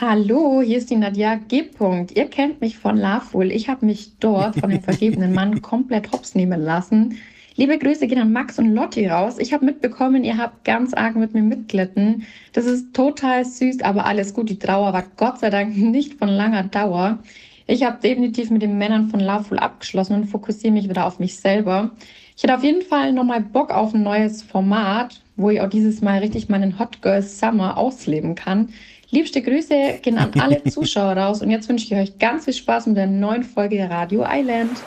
Hallo, hier ist die Nadja G. -Punkt. Ihr kennt mich von Loveful. Ich habe mich dort von dem vergebenen Mann komplett hops nehmen lassen. Liebe Grüße gehen an Max und Lotti raus. Ich habe mitbekommen, ihr habt ganz arg mit mir mitglitten. Das ist total süß, aber alles gut. Die Trauer war Gott sei Dank nicht von langer Dauer. Ich habe definitiv mit den Männern von Loveful abgeschlossen und fokussiere mich wieder auf mich selber. Ich hätte auf jeden Fall nochmal Bock auf ein neues Format, wo ich auch dieses Mal richtig meinen Hot Girl Summer ausleben kann. Liebste Grüße gehen an alle Zuschauer raus und jetzt wünsche ich euch ganz viel Spaß mit der neuen Folge Radio Island.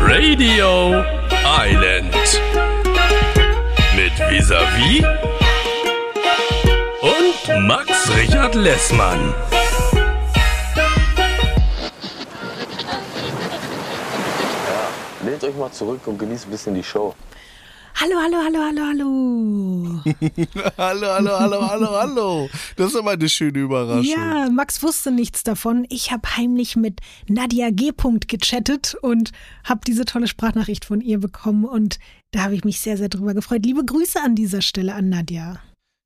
Radio Island mit Visavi und Max Richard Lessmann. Lehnt euch mal zurück und genießt ein bisschen die Show. Hallo, hallo, hallo, hallo, hallo. hallo, hallo, hallo, hallo, hallo. Das ist aber eine schöne Überraschung. Ja, Max wusste nichts davon. Ich habe heimlich mit Nadia G. gechattet und habe diese tolle Sprachnachricht von ihr bekommen und da habe ich mich sehr, sehr drüber gefreut. Liebe Grüße an dieser Stelle an Nadia.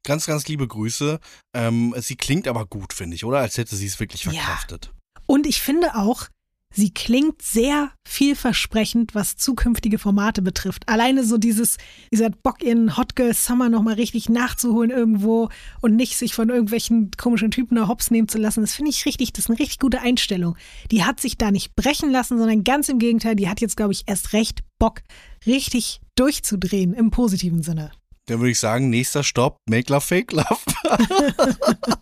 Ganz, ganz liebe Grüße. Ähm, sie klingt aber gut, finde ich, oder? Als hätte sie es wirklich verkraftet. Ja. Und ich finde auch, Sie klingt sehr vielversprechend, was zukünftige Formate betrifft. Alleine so dieses, dieser Bock in Hot Girl Summer nochmal richtig nachzuholen irgendwo und nicht sich von irgendwelchen komischen Typen da hops nehmen zu lassen, das finde ich richtig, das ist eine richtig gute Einstellung. Die hat sich da nicht brechen lassen, sondern ganz im Gegenteil, die hat jetzt, glaube ich, erst recht Bock, richtig durchzudrehen im positiven Sinne. Dann würde ich sagen, nächster Stopp, Make Love, Fake Love.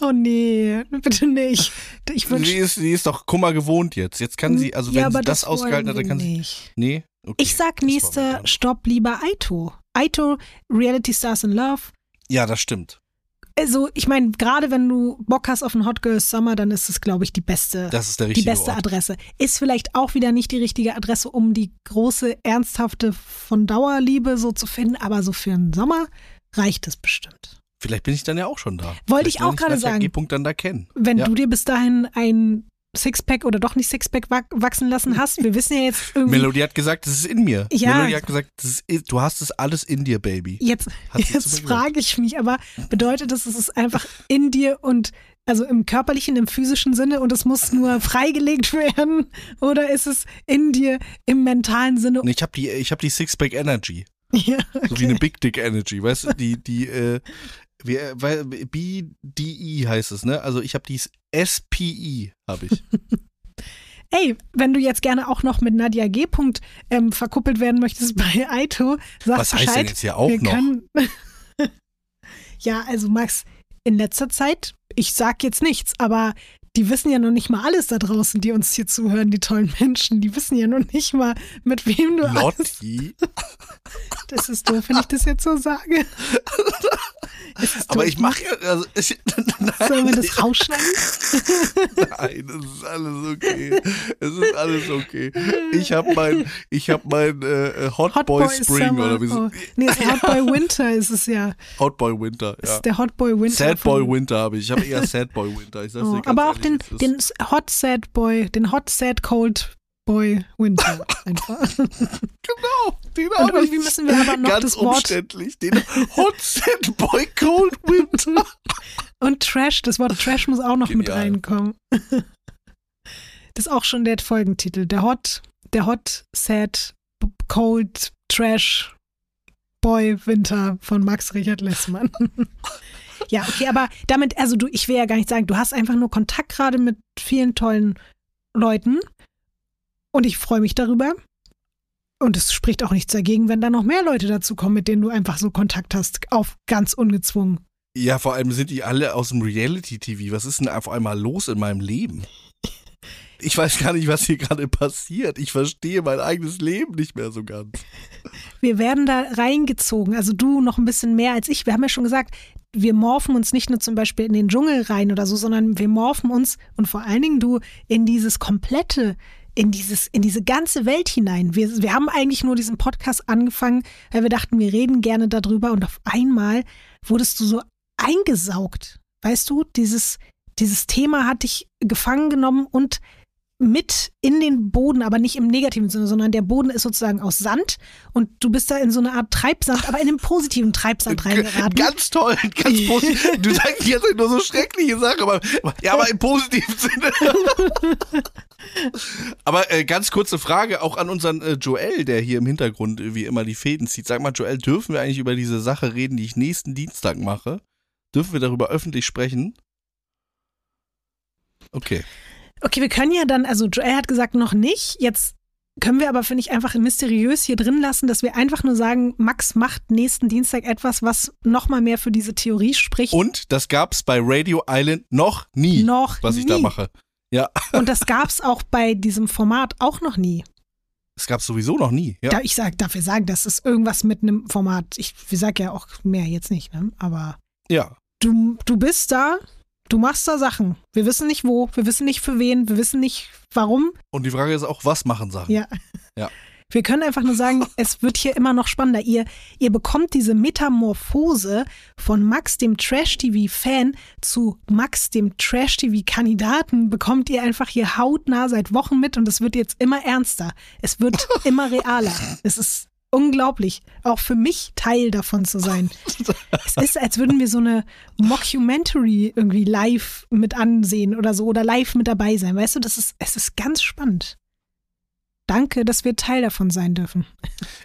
oh nee, bitte nicht. Ich wünsch... sie, ist, sie ist doch Kummer gewohnt jetzt. Jetzt kann sie, also ja, wenn sie das, das ausgehalten hat, dann kann nicht. sie. Nee? Okay, ich sag nächster Stopp lieber Aito. Aito, Reality Stars in Love. Ja, das stimmt also ich meine, gerade wenn du Bock hast auf einen Hot Girl Summer, dann ist es, glaube ich, die beste, das ist der die beste Ort. Adresse. Ist vielleicht auch wieder nicht die richtige Adresse, um die große, ernsthafte von Dauerliebe so zu finden, aber so für einen Sommer reicht es bestimmt. Vielleicht bin ich dann ja auch schon da. Wollte ich auch gerade sagen. Dann da kennen. Wenn ja. du dir bis dahin ein Sixpack oder doch nicht Sixpack wachsen lassen hast. Wir wissen ja jetzt irgendwie. Melodie hat gesagt, das ist in mir. Ja. Melodie hat gesagt, ist, du hast es alles in dir, Baby. Jetzt, jetzt frage ich mich aber, bedeutet das, es ist einfach in dir und also im körperlichen, im physischen Sinne und es muss nur freigelegt werden? Oder ist es in dir im mentalen Sinne? Ich habe die, ich hab die Sixpack Energy. Ja, okay. So wie eine Big Dick Energy, weißt du, die, die, äh, wie, weil BDI heißt es, ne? Also ich habe die SPI, habe ich. Ey, wenn du jetzt gerne auch noch mit Nadia G. Ähm, verkuppelt werden möchtest bei Aito, sag Was Bescheid. heißt denn jetzt hier auch noch? Können... ja, also Max, in letzter Zeit, ich sag jetzt nichts, aber die wissen ja noch nicht mal alles da draußen, die uns hier zuhören, die tollen Menschen. Die wissen ja noch nicht mal, mit wem du Lotti. Das ist doof, wenn ich das jetzt so sage. Aber ich mache ja. Also, ich, nein, Sollen wir das rausschneiden? nein, es ist alles okay. Es ist alles okay. Ich habe mein, ich hab mein äh, Hot, Hot, Boy, Boy Spring Summer. oder wie so. Oh. Nee, das Hot Boy Winter ist es ja. Hot Boy Winter, ja. Das ist der Hot Boy Winter. Sad Boy Winter habe ich. Ich habe eher Sad Boy Winter. Ich sag's oh, dir aber auch den, den Hot Sad Boy, den Hot Sad Cold Boy Winter einfach. genau, den Und irgendwie müssen wir aber noch ganz das Wort umständlich, den Hot Sad Boy Cold Winter. Und Trash, das Wort Trash muss auch noch Genial. mit reinkommen. Das ist auch schon der Folgentitel, der Hot, der Hot Sad Cold Trash Boy Winter von Max Richard Lessmann. ja, okay, aber damit, also du, ich will ja gar nicht sagen, du hast einfach nur Kontakt gerade mit vielen tollen Leuten und ich freue mich darüber. Und es spricht auch nichts dagegen, wenn da noch mehr Leute dazu kommen, mit denen du einfach so Kontakt hast, auf ganz ungezwungen. Ja, vor allem sind die alle aus dem Reality-TV. Was ist denn auf einmal los in meinem Leben? Ich weiß gar nicht, was hier gerade passiert. Ich verstehe mein eigenes Leben nicht mehr so ganz. Wir werden da reingezogen. Also du noch ein bisschen mehr als ich. Wir haben ja schon gesagt, wir morphen uns nicht nur zum Beispiel in den Dschungel rein oder so, sondern wir morphen uns und vor allen Dingen du in dieses komplette in dieses, in diese ganze Welt hinein. Wir, wir haben eigentlich nur diesen Podcast angefangen, weil wir dachten, wir reden gerne darüber und auf einmal wurdest du so eingesaugt. Weißt du, dieses, dieses Thema hat dich gefangen genommen und mit in den Boden, aber nicht im negativen Sinne, sondern der Boden ist sozusagen aus Sand und du bist da in so eine Art Treibsand, aber in einem positiven Treibsand reingeraten. Ganz toll, ganz positiv. Du sagst jetzt nur so schreckliche Sachen, aber ja, aber im positiven Sinne. aber äh, ganz kurze Frage auch an unseren äh, Joel, der hier im Hintergrund wie immer die Fäden zieht. Sag mal, Joel, dürfen wir eigentlich über diese Sache reden, die ich nächsten Dienstag mache? Dürfen wir darüber öffentlich sprechen? Okay. Okay, wir können ja dann, also Joel hat gesagt, noch nicht. Jetzt können wir aber, finde ich, einfach mysteriös hier drin lassen, dass wir einfach nur sagen, Max macht nächsten Dienstag etwas, was nochmal mehr für diese Theorie spricht. Und das gab es bei Radio Island noch nie, noch was ich nie. da mache. Ja. Und das gab es auch bei diesem Format auch noch nie. Es gab sowieso noch nie. Ja. Da, ich sag, darf ich sagen, das ist irgendwas mit einem Format. Ich, ich sag ja auch mehr jetzt nicht, ne? Aber ja. du, du bist da, du machst da Sachen. Wir wissen nicht wo, wir wissen nicht für wen, wir wissen nicht warum. Und die Frage ist auch, was machen Sachen? Ja. Ja. Wir können einfach nur sagen, es wird hier immer noch spannender. Ihr, ihr bekommt diese Metamorphose von Max, dem Trash-TV-Fan, zu Max, dem Trash-TV-Kandidaten, bekommt ihr einfach hier hautnah seit Wochen mit und es wird jetzt immer ernster. Es wird immer realer. Es ist unglaublich, auch für mich Teil davon zu sein. Es ist, als würden wir so eine Mockumentary irgendwie live mit ansehen oder so oder live mit dabei sein. Weißt du, das ist, es ist ganz spannend. Danke, dass wir Teil davon sein dürfen.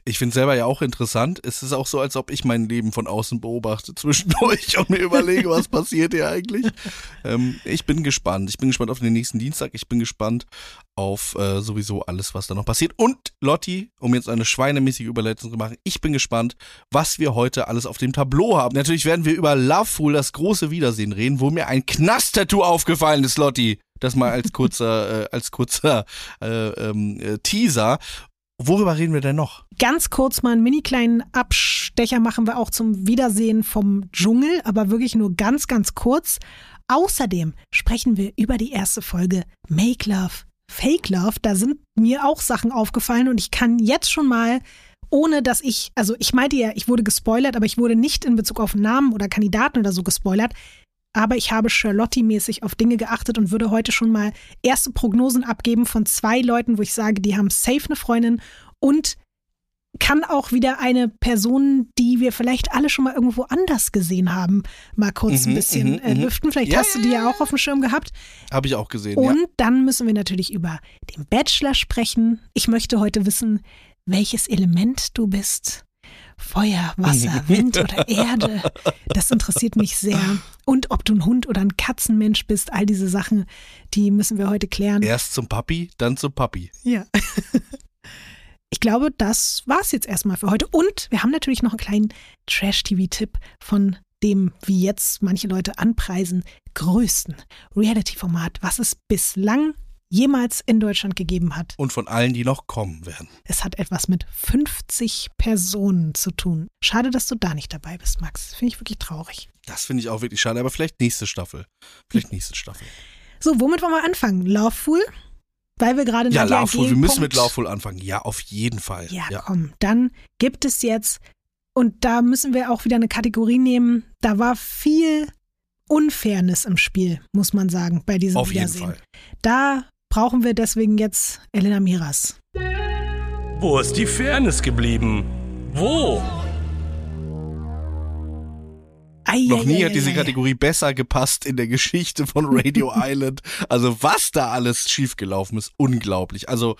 Ich finde selber ja auch interessant. Es ist auch so, als ob ich mein Leben von außen beobachte zwischendurch und mir überlege, was passiert hier eigentlich. Ähm, ich bin gespannt. Ich bin gespannt auf den nächsten Dienstag. Ich bin gespannt auf äh, sowieso alles, was da noch passiert. Und Lotti, um jetzt eine schweinemäßige Überleitung zu machen, ich bin gespannt, was wir heute alles auf dem Tableau haben. Natürlich werden wir über Loveful, das große Wiedersehen reden, wo mir ein Knast-Tattoo aufgefallen ist, Lotti. Das mal als kurzer, äh, als kurzer äh, ähm, äh, Teaser. Worüber reden wir denn noch? Ganz kurz mal einen mini kleinen Abstecher machen wir auch zum Wiedersehen vom Dschungel, aber wirklich nur ganz, ganz kurz. Außerdem sprechen wir über die erste Folge Make Love, Fake Love. Da sind mir auch Sachen aufgefallen und ich kann jetzt schon mal, ohne dass ich, also ich meinte ja, ich wurde gespoilert, aber ich wurde nicht in Bezug auf Namen oder Kandidaten oder so gespoilert. Aber ich habe Charlotte-mäßig auf Dinge geachtet und würde heute schon mal erste Prognosen abgeben von zwei Leuten, wo ich sage, die haben safe eine Freundin und kann auch wieder eine Person, die wir vielleicht alle schon mal irgendwo anders gesehen haben, mal kurz ein Mhm, bisschen mhm, äh, mhm. lüften. Vielleicht Ja, hast du die ja auch auf dem Schirm gehabt. Habe ich auch gesehen. Und ja. dann müssen wir natürlich über den Bachelor sprechen. Ich möchte heute wissen, welches Element du bist. Feuer, Wasser, Wind oder Erde. Das interessiert mich sehr. Und ob du ein Hund oder ein Katzenmensch bist, all diese Sachen, die müssen wir heute klären. Erst zum Papi, dann zum Papi. Ja. Ich glaube, das war's jetzt erstmal für heute. Und wir haben natürlich noch einen kleinen Trash-TV-Tipp von dem, wie jetzt manche Leute anpreisen, größten Reality-Format, was es bislang jemals in Deutschland gegeben hat. Und von allen, die noch kommen werden. Es hat etwas mit 50 Personen zu tun. Schade, dass du da nicht dabei bist, Max. Finde ich wirklich traurig. Das finde ich auch wirklich schade, aber vielleicht nächste Staffel. Vielleicht nächste Staffel. So, womit wollen wir anfangen? Loveful? Weil wir gerade Ja, Loveful, wir müssen mit Loveful anfangen. Ja, auf jeden Fall. Ja, ja. komm, dann gibt es jetzt, und da müssen wir auch wieder eine Kategorie nehmen, da war viel Unfairness im Spiel, muss man sagen, bei diesem Auf jeden Wiedersehen. Fall. Da brauchen wir deswegen jetzt Elena Miras. Wo ist die Fairness geblieben? Wo? Ei, Noch nie ei, hat diese ei, ei. Kategorie besser gepasst in der Geschichte von Radio Island. Also was da alles schiefgelaufen ist, unglaublich. Also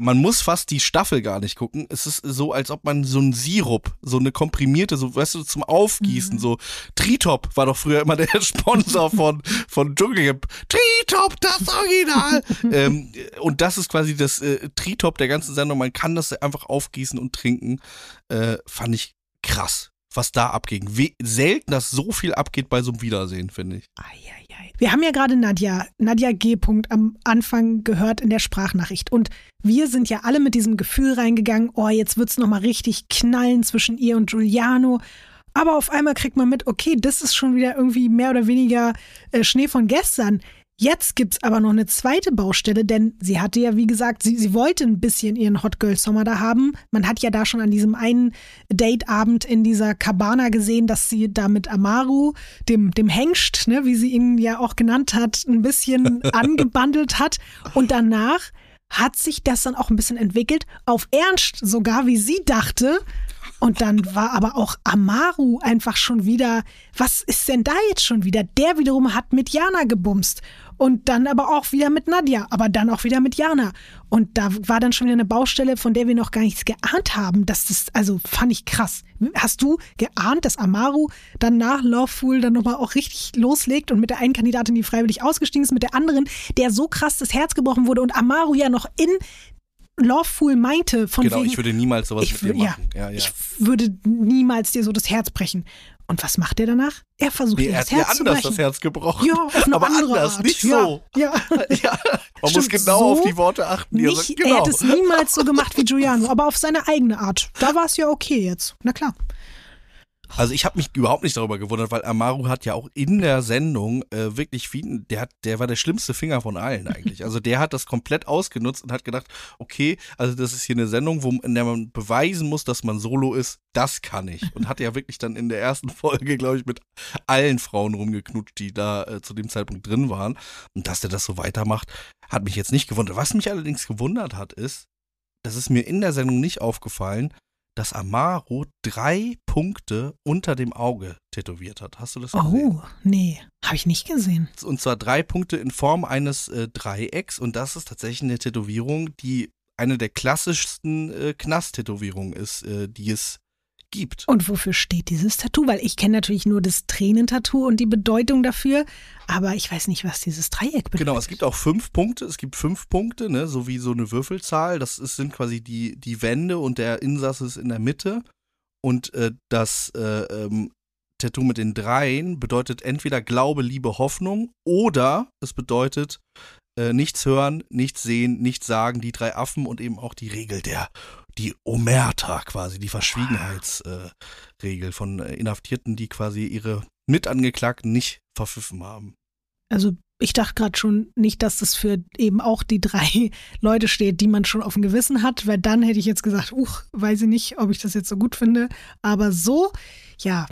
man muss fast die Staffel gar nicht gucken. Es ist so, als ob man so einen Sirup, so eine komprimierte, so weißt du, zum Aufgießen, Mhm. so Tritop war doch früher immer der Sponsor von von Dschungelcamp. Tritop, das Original. ähm, und das ist quasi das äh, Tritop der ganzen Sendung. Man kann das einfach aufgießen und trinken. Äh, fand ich krass, was da abging. We selten, dass so viel abgeht bei so einem Wiedersehen, finde ich. Ei, ei, ei. Wir haben ja gerade Nadja, Nadja G. Punkt am Anfang gehört in der Sprachnachricht. Und wir sind ja alle mit diesem Gefühl reingegangen, oh, jetzt wird's nochmal richtig knallen zwischen ihr und Giuliano. Aber auf einmal kriegt man mit, okay, das ist schon wieder irgendwie mehr oder weniger äh, Schnee von gestern. Jetzt gibt's aber noch eine zweite Baustelle, denn sie hatte ja, wie gesagt, sie, sie wollte ein bisschen ihren Hot Girl Sommer da haben. Man hat ja da schon an diesem einen Dateabend in dieser Cabana gesehen, dass sie da mit Amaru, dem, dem Hengst, ne, wie sie ihn ja auch genannt hat, ein bisschen angebandelt hat. Und danach hat sich das dann auch ein bisschen entwickelt, auf Ernst sogar, wie sie dachte. Und dann war aber auch Amaru einfach schon wieder, was ist denn da jetzt schon wieder? Der wiederum hat mit Jana gebumst und dann aber auch wieder mit Nadja, aber dann auch wieder mit Jana. Und da war dann schon wieder eine Baustelle, von der wir noch gar nichts geahnt haben. Das ist, also fand ich krass. Hast du geahnt, dass Amaru dann nach Loveful dann nochmal auch richtig loslegt und mit der einen Kandidatin, die freiwillig ausgestiegen ist, mit der anderen, der so krass das Herz gebrochen wurde und Amaru ja noch in Loveful meinte von Genau, wegen, ich würde niemals sowas ich mit dir wür- ja, machen. Ja, ja. ich würde niemals dir so das Herz brechen. Und was macht er danach? Er versucht Nee, er das Herz zu anders brechen. das Herz gebrochen. Ja, auf eine aber andere anders, Art. nicht ja, so. Ja. Ja, man muss Stimmt, genau so auf die Worte achten. er Nicht, sagt. Er genau. hätte es niemals so gemacht wie Giuliano, aber auf seine eigene Art. Da war es ja okay jetzt. Na klar. Also ich habe mich überhaupt nicht darüber gewundert, weil Amaru hat ja auch in der Sendung äh, wirklich viel, der hat, der war der schlimmste Finger von allen eigentlich. Also der hat das komplett ausgenutzt und hat gedacht, okay, also das ist hier eine Sendung, wo in der man beweisen muss, dass man Solo ist. Das kann ich. Und hat ja wirklich dann in der ersten Folge, glaube ich, mit allen Frauen rumgeknutscht, die da äh, zu dem Zeitpunkt drin waren. Und dass der das so weitermacht, hat mich jetzt nicht gewundert. Was mich allerdings gewundert hat, ist, das ist mir in der Sendung nicht aufgefallen, dass Amaro drei Punkte unter dem Auge tätowiert hat. Hast du das gesehen? Oh, nee. Habe ich nicht gesehen. Und zwar drei Punkte in Form eines äh, Dreiecks. Und das ist tatsächlich eine Tätowierung, die eine der klassischsten äh, Knast-Tätowierungen ist, äh, die es gibt. Und wofür steht dieses Tattoo? Weil ich kenne natürlich nur das Tränentattoo und die Bedeutung dafür, aber ich weiß nicht, was dieses Dreieck bedeutet. Genau, es gibt auch fünf Punkte. Es gibt fünf Punkte, ne, so wie so eine Würfelzahl. Das ist, sind quasi die, die Wände und der Insasse ist in der Mitte. Und äh, das äh, ähm, Tattoo mit den Dreien bedeutet entweder Glaube, Liebe, Hoffnung oder es bedeutet äh, nichts hören, nichts sehen, nichts sagen, die drei Affen und eben auch die Regel der, die Omerta quasi, die Verschwiegenheitsregel äh, von Inhaftierten, die quasi ihre Mitangeklagten nicht verpfiffen haben. Also ich dachte gerade schon nicht, dass das für eben auch die drei Leute steht, die man schon auf dem Gewissen hat, weil dann hätte ich jetzt gesagt, uch, weiß ich nicht, ob ich das jetzt so gut finde. Aber so, ja,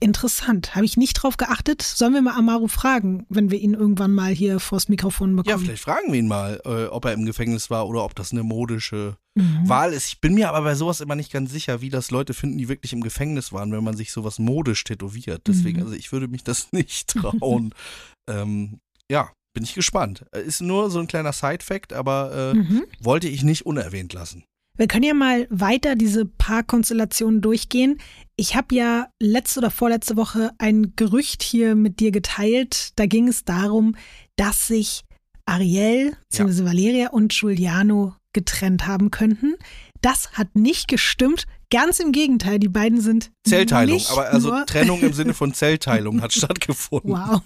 interessant. Habe ich nicht drauf geachtet. Sollen wir mal Amaru fragen, wenn wir ihn irgendwann mal hier vors Mikrofon Ja, bekommen? vielleicht fragen wir ihn mal, äh, ob er im Gefängnis war oder ob das eine modische Mhm. Wahl ist. Ich bin mir aber bei sowas immer nicht ganz sicher, wie das Leute finden, die wirklich im Gefängnis waren, wenn man sich sowas modisch tätowiert. Deswegen, Mhm. also ich würde mich das nicht trauen. ähm, ja, bin ich gespannt. Äh, Ist nur so ein kleiner Side-Fact, aber äh, Mhm. wollte ich nicht unerwähnt lassen. Wir können ja mal weiter diese Paarkonstellationen durchgehen. Ich habe ja letzte oder vorletzte Woche ein Gerücht hier mit dir geteilt. Da ging es darum, dass sich Ariel bzw. Valeria und Giuliano getrennt haben könnten. Das hat nicht gestimmt. Ganz im Gegenteil, die beiden sind Zellteilung, nicht aber also nur Trennung im Sinne von Zellteilung hat stattgefunden. Wow.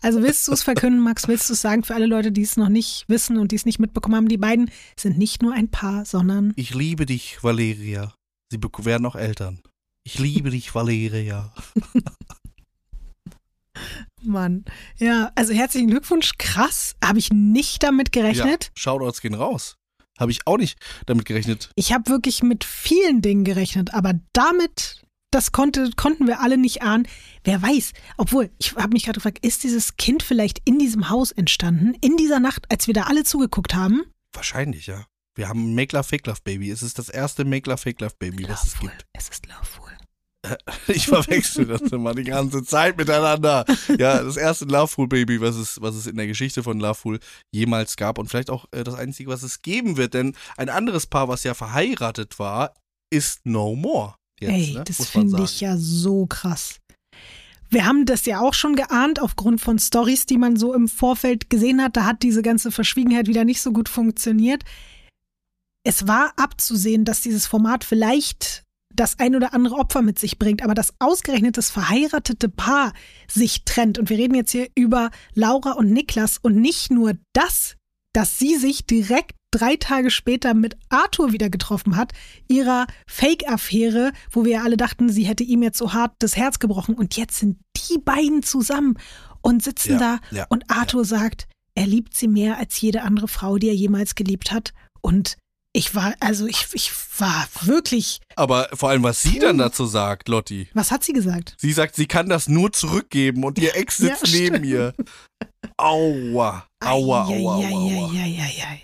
Also willst du es verkünden, Max? Willst du es sagen für alle Leute, die es noch nicht wissen und die es nicht mitbekommen haben? Die beiden sind nicht nur ein Paar, sondern Ich liebe dich, Valeria. Sie werden auch Eltern. Ich liebe dich, Valeria. Mann. Ja, also herzlichen Glückwunsch. Krass. Habe ich nicht damit gerechnet. Ja, Shoutouts gehen raus. Habe ich auch nicht damit gerechnet. Ich habe wirklich mit vielen Dingen gerechnet, aber damit, das konnte, konnten wir alle nicht ahnen. Wer weiß. Obwohl, ich habe mich gerade gefragt, ist dieses Kind vielleicht in diesem Haus entstanden? In dieser Nacht, als wir da alle zugeguckt haben? Wahrscheinlich, ja. Wir haben ein Make Love Fake Love Baby. Es ist das erste Make Love Fake Love Baby, was es gibt. Es ist Loveful. Ich verwechsel das immer die ganze Zeit miteinander. Ja, das erste Loveful Baby, was es, was es in der Geschichte von Loveful jemals gab und vielleicht auch äh, das einzige, was es geben wird, denn ein anderes Paar, was ja verheiratet war, ist No More. Jetzt, Ey, ne? das finde ich ja so krass. Wir haben das ja auch schon geahnt, aufgrund von Stories, die man so im Vorfeld gesehen hat. Da hat diese ganze Verschwiegenheit wieder nicht so gut funktioniert. Es war abzusehen, dass dieses Format vielleicht das ein oder andere Opfer mit sich bringt, aber dass ausgerechnet das verheiratete Paar sich trennt. Und wir reden jetzt hier über Laura und Niklas und nicht nur das, dass sie sich direkt drei Tage später mit Arthur wieder getroffen hat, ihrer Fake-Affäre, wo wir ja alle dachten, sie hätte ihm jetzt so hart das Herz gebrochen. Und jetzt sind die beiden zusammen. und sitzen Ja, da ja, und Arthur sagt, er liebt sie mehr als jede andere Frau, die er jemals geliebt hat. Und ich war, also ich, ich war wirklich, Aber vor allem, was sie dann dazu sagt, Lotti. was hat sie gesagt? Sie sagt, sie kann das nur zurückgeben und ihr Ex Ja, sitzt neben stimmt. ihr. Aua, aua, aua, aua, aua.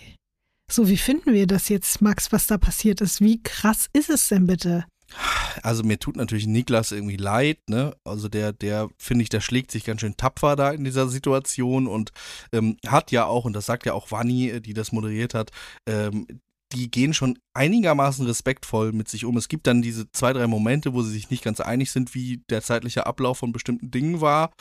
So, wie finden wir das jetzt, Max, was da passiert ist? Wie krass ist es denn bitte? Also mir tut natürlich Niklas irgendwie leid, ne? Also der, der, finde ich, der schlägt sich ganz schön tapfer da in dieser Situation und ähm, hat ja auch, und das sagt ja auch Vanni, äh, die das moderiert hat, ähm, die gehen schon einigermaßen respektvoll mit sich um. Es gibt dann diese zwei, drei Momente, wo sie sich nicht ganz einig sind, wie der zeitliche Ablauf von bestimmten Dingen war.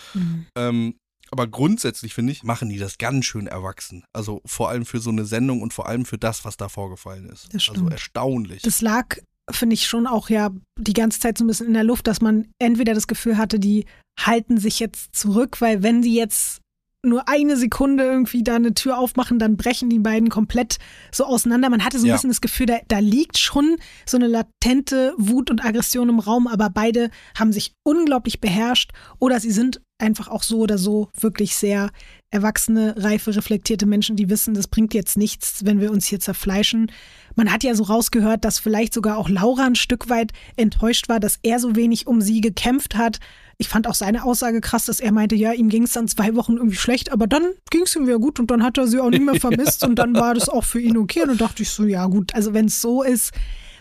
Ähm, aber grundsätzlich, finde ich, machen die das ganz schön erwachsen. Also vor allem für so eine Sendung und vor allem für das, was da vorgefallen ist. Also erstaunlich. Das lag, finde ich, schon auch ja die ganze Zeit so ein bisschen in der Luft, dass man entweder das Gefühl hatte, die halten sich jetzt zurück, weil wenn die jetzt nur eine Sekunde irgendwie da eine Tür aufmachen, dann brechen die beiden komplett so auseinander. Man hatte so ein Ja. bisschen das Gefühl, da, da liegt schon so eine latente Wut und Aggression im Raum, aber beide haben sich unglaublich beherrscht oder sie sind einfach auch so oder so wirklich sehr erwachsene, reife, reflektierte Menschen, die wissen, das bringt jetzt nichts, wenn wir uns hier zerfleischen. Man hat ja so rausgehört, dass vielleicht sogar auch Laura ein Stück weit enttäuscht war, dass er so wenig um sie gekämpft hat. Ich fand auch seine Aussage krass, dass er meinte, ja, ihm ging es dann zwei Wochen irgendwie schlecht, aber dann ging es ihm wieder gut und dann hat er sie auch nicht mehr vermisst und dann war das auch für ihn okay. Und dann dachte ich so, ja gut, also wenn es so ist,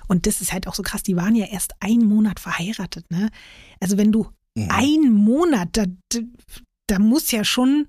und das ist halt auch so krass, die waren ja erst einen Monat verheiratet, ne? Also wenn du Mhm. einen Monat, da, da, da muss ja schon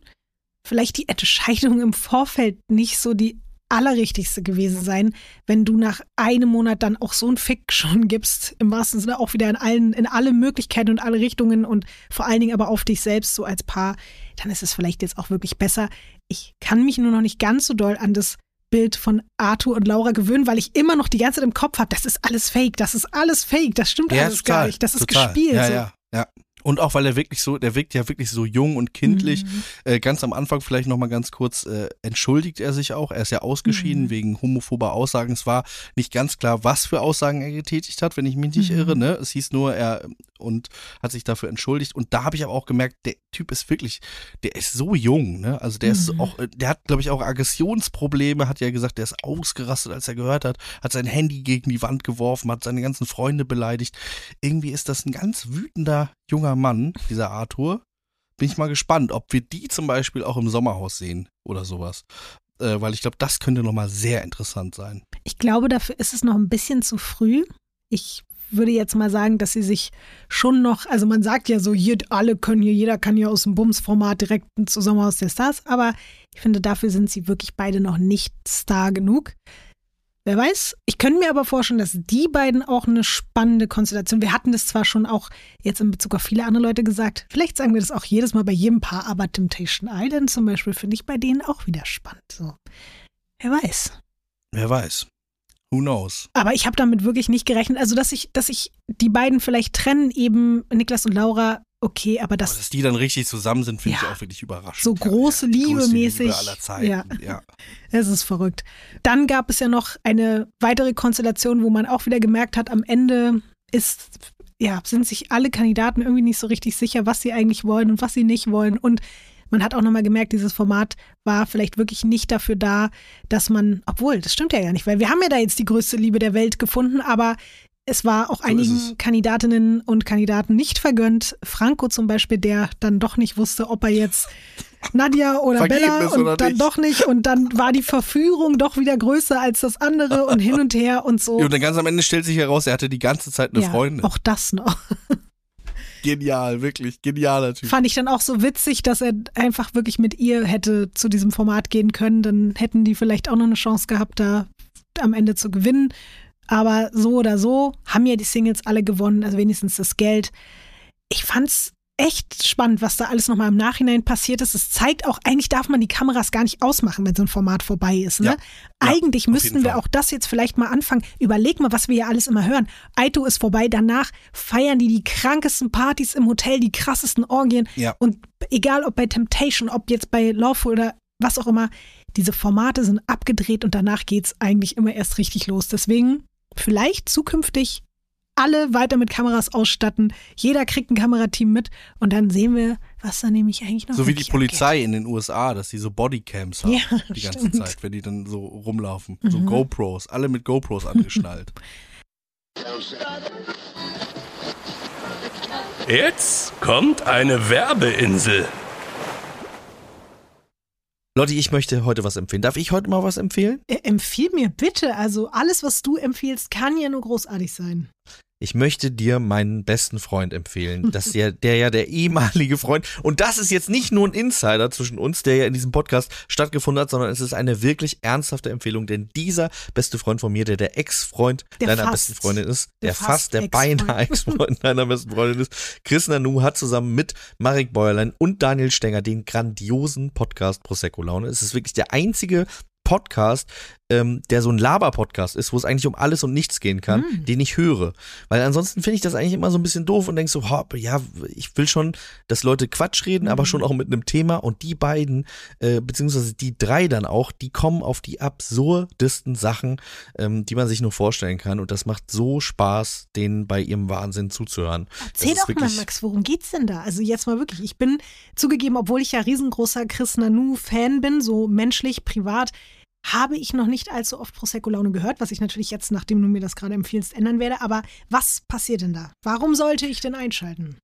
vielleicht die Entscheidung im Vorfeld nicht so die allerrichtigste gewesen sein, wenn du nach einem Monat dann auch so einen Fick schon gibst, im wahrsten Sinne auch wieder in allen, in alle Möglichkeiten und alle Richtungen und vor allen Dingen aber auf dich selbst so als Paar, dann ist es vielleicht jetzt auch wirklich besser. Ich kann mich nur noch nicht ganz so doll an das Bild von Arthur und Laura gewöhnen, weil ich immer noch die ganze Zeit im Kopf habe, das ist alles fake, das ist alles fake, das stimmt Ja, alles gar nicht, das ist total. gespielt. Ja, so. ja, ja. Und auch weil er wirklich so, der wirkt ja wirklich so jung und kindlich. Mhm. Äh, ganz am Anfang vielleicht nochmal ganz kurz, äh, entschuldigt er sich auch. Er ist ja ausgeschieden Mhm. wegen homophober Aussagen. Es war nicht ganz klar, was für Aussagen er getätigt hat, wenn ich mich nicht Mhm. irre. Ne? Es hieß nur, er und hat sich dafür entschuldigt. Und da habe ich aber auch gemerkt, der Typ ist wirklich, der ist so jung. Ne? Also der ist Mhm. auch, äh, der hat, glaube ich, auch Aggressionsprobleme. Hat ja gesagt, der ist ausgerastet, als er gehört hat. Hat sein Handy gegen die Wand geworfen, hat seine ganzen Freunde beleidigt. Irgendwie ist das ein ganz wütender junger Mann, dieser Arthur. Bin ich mal gespannt, ob wir die zum Beispiel auch im Sommerhaus sehen oder sowas. Äh, weil ich glaube, das könnte nochmal sehr interessant sein. Ich glaube, dafür ist es noch ein bisschen zu früh. Ich würde jetzt mal sagen, dass sie sich schon noch, also man sagt ja so, hier, alle können hier, jeder kann hier aus dem Bums-Format direkt zu Sommerhaus der Stars, aber ich finde, dafür sind sie wirklich beide noch nicht Star genug. Wer weiß, ich könnte mir aber vorstellen, dass die beiden auch eine spannende Konstellation. Wir hatten das zwar schon auch jetzt in Bezug auf viele andere Leute gesagt, vielleicht sagen wir das auch jedes Mal bei jedem Paar, aber Temptation Island zum Beispiel finde ich bei denen auch wieder spannend. So. Wer weiß. Wer weiß. Who knows? Aber ich habe damit wirklich nicht gerechnet. Also, dass ich, dass ich die beiden vielleicht trennen, eben Niklas und Laura, okay, aber Aber das dass die dann richtig zusammen sind, finde Ja. ich auch wirklich überraschend. so große die Liebe größte mäßig. Liebe aller Zeiten. Ja, ja. es ist verrückt. Dann gab es ja noch eine weitere Konstellation, wo man auch wieder gemerkt hat, am Ende ist, ja, sind sich alle Kandidaten irgendwie nicht so richtig sicher, was sie eigentlich wollen und was sie nicht wollen. Und man hat auch nochmal gemerkt, dieses Format war vielleicht wirklich nicht dafür da, dass man, obwohl, das stimmt ja gar nicht, weil wir haben ja da jetzt die größte Liebe der Welt gefunden, aber es war auch So einigen. Kandidatinnen und Kandidaten nicht vergönnt. Franco zum Beispiel, der dann doch nicht wusste, ob er jetzt Nadja oder Vergeben Bella ist und oder dann nicht. doch nicht. Und dann war die Verführung doch wieder größer als das andere und hin und her und so. Ja, Und dann ganz am Ende stellt sich heraus, er hatte die ganze Zeit eine ja, Freundin. Auch das noch. Genial, wirklich. Genialer Typ. Fand ich dann auch so witzig, dass er einfach wirklich mit ihr hätte zu diesem Format gehen können. Dann hätten die vielleicht auch noch eine Chance gehabt, da am Ende zu gewinnen. Aber so oder so haben ja die Singles alle gewonnen, also wenigstens das Geld. Ich fand's echt spannend, was da alles nochmal im Nachhinein passiert ist. Es zeigt auch, eigentlich darf man die Kameras gar nicht ausmachen, wenn so ein Format vorbei ist. Ne? Ja. Ja, eigentlich auf müssten wir Fall. auch das jetzt vielleicht mal anfangen. Überleg mal, was wir ja alles immer hören. Aito ist vorbei, danach feiern die die krankesten Partys im Hotel, die krassesten Orgien. Ja. Und egal ob bei Temptation, ob jetzt bei Lawful oder was auch immer, diese Formate sind abgedreht und danach geht's eigentlich immer erst richtig los. Deswegen vielleicht zukünftig alle weiter mit Kameras ausstatten. Jeder kriegt ein Kamerateam mit und dann sehen wir, was da nämlich eigentlich noch So wie die Polizei abgeht. in den USA, dass die so Bodycams haben Ja, die ganze stimmt. Zeit, wenn die dann so rumlaufen. So Mhm. GoPros, alle mit GoPros angeschnallt. Jetzt kommt eine Werbeinsel. Lotti, ich möchte heute was empfehlen. Darf ich heute mal was empfehlen? Äh, Empfiehl mir bitte, also alles, was du empfiehlst, kann ja nur großartig sein. Ich möchte dir meinen besten Freund empfehlen. Das ist ja, der ja der ehemalige Freund. Und das ist jetzt nicht nur ein Insider zwischen uns, der ja in diesem Podcast stattgefunden hat, sondern es ist eine wirklich ernsthafte Empfehlung. Denn dieser beste Freund von mir, der der Ex-Freund deiner fast. besten Freundin ist, der, Der fast, der beinahe Ex-Freund deiner besten Freundin ist, Chris Nanu hat zusammen mit Marek Bäuerlein und Daniel Stenger den grandiosen Podcast Prosecco Laune. Es ist wirklich der einzige Podcast, ähm, der so ein Laber-Podcast ist, wo es eigentlich um alles und nichts gehen kann, Mm. den ich höre. Weil ansonsten finde ich das eigentlich immer so ein bisschen doof und denke so, hopp, ja, ich will schon, dass Leute Quatsch reden, aber Mhm. schon auch mit einem Thema. Und die beiden, äh, beziehungsweise die drei dann auch, die kommen auf die absurdesten Sachen, ähm, die man sich nur vorstellen kann. Und das macht so Spaß, denen bei ihrem Wahnsinn zuzuhören. Erzähl doch mal, Max, worum geht's denn da? Also jetzt mal wirklich, ich bin zugegeben, obwohl ich ja riesengroßer Chris Nanu-Fan bin, so menschlich, privat, habe ich noch nicht allzu oft Prosecco Laune gehört, was ich natürlich jetzt, nachdem du mir das gerade empfiehlst, ändern werde. Aber was passiert denn da? Warum sollte ich denn einschalten?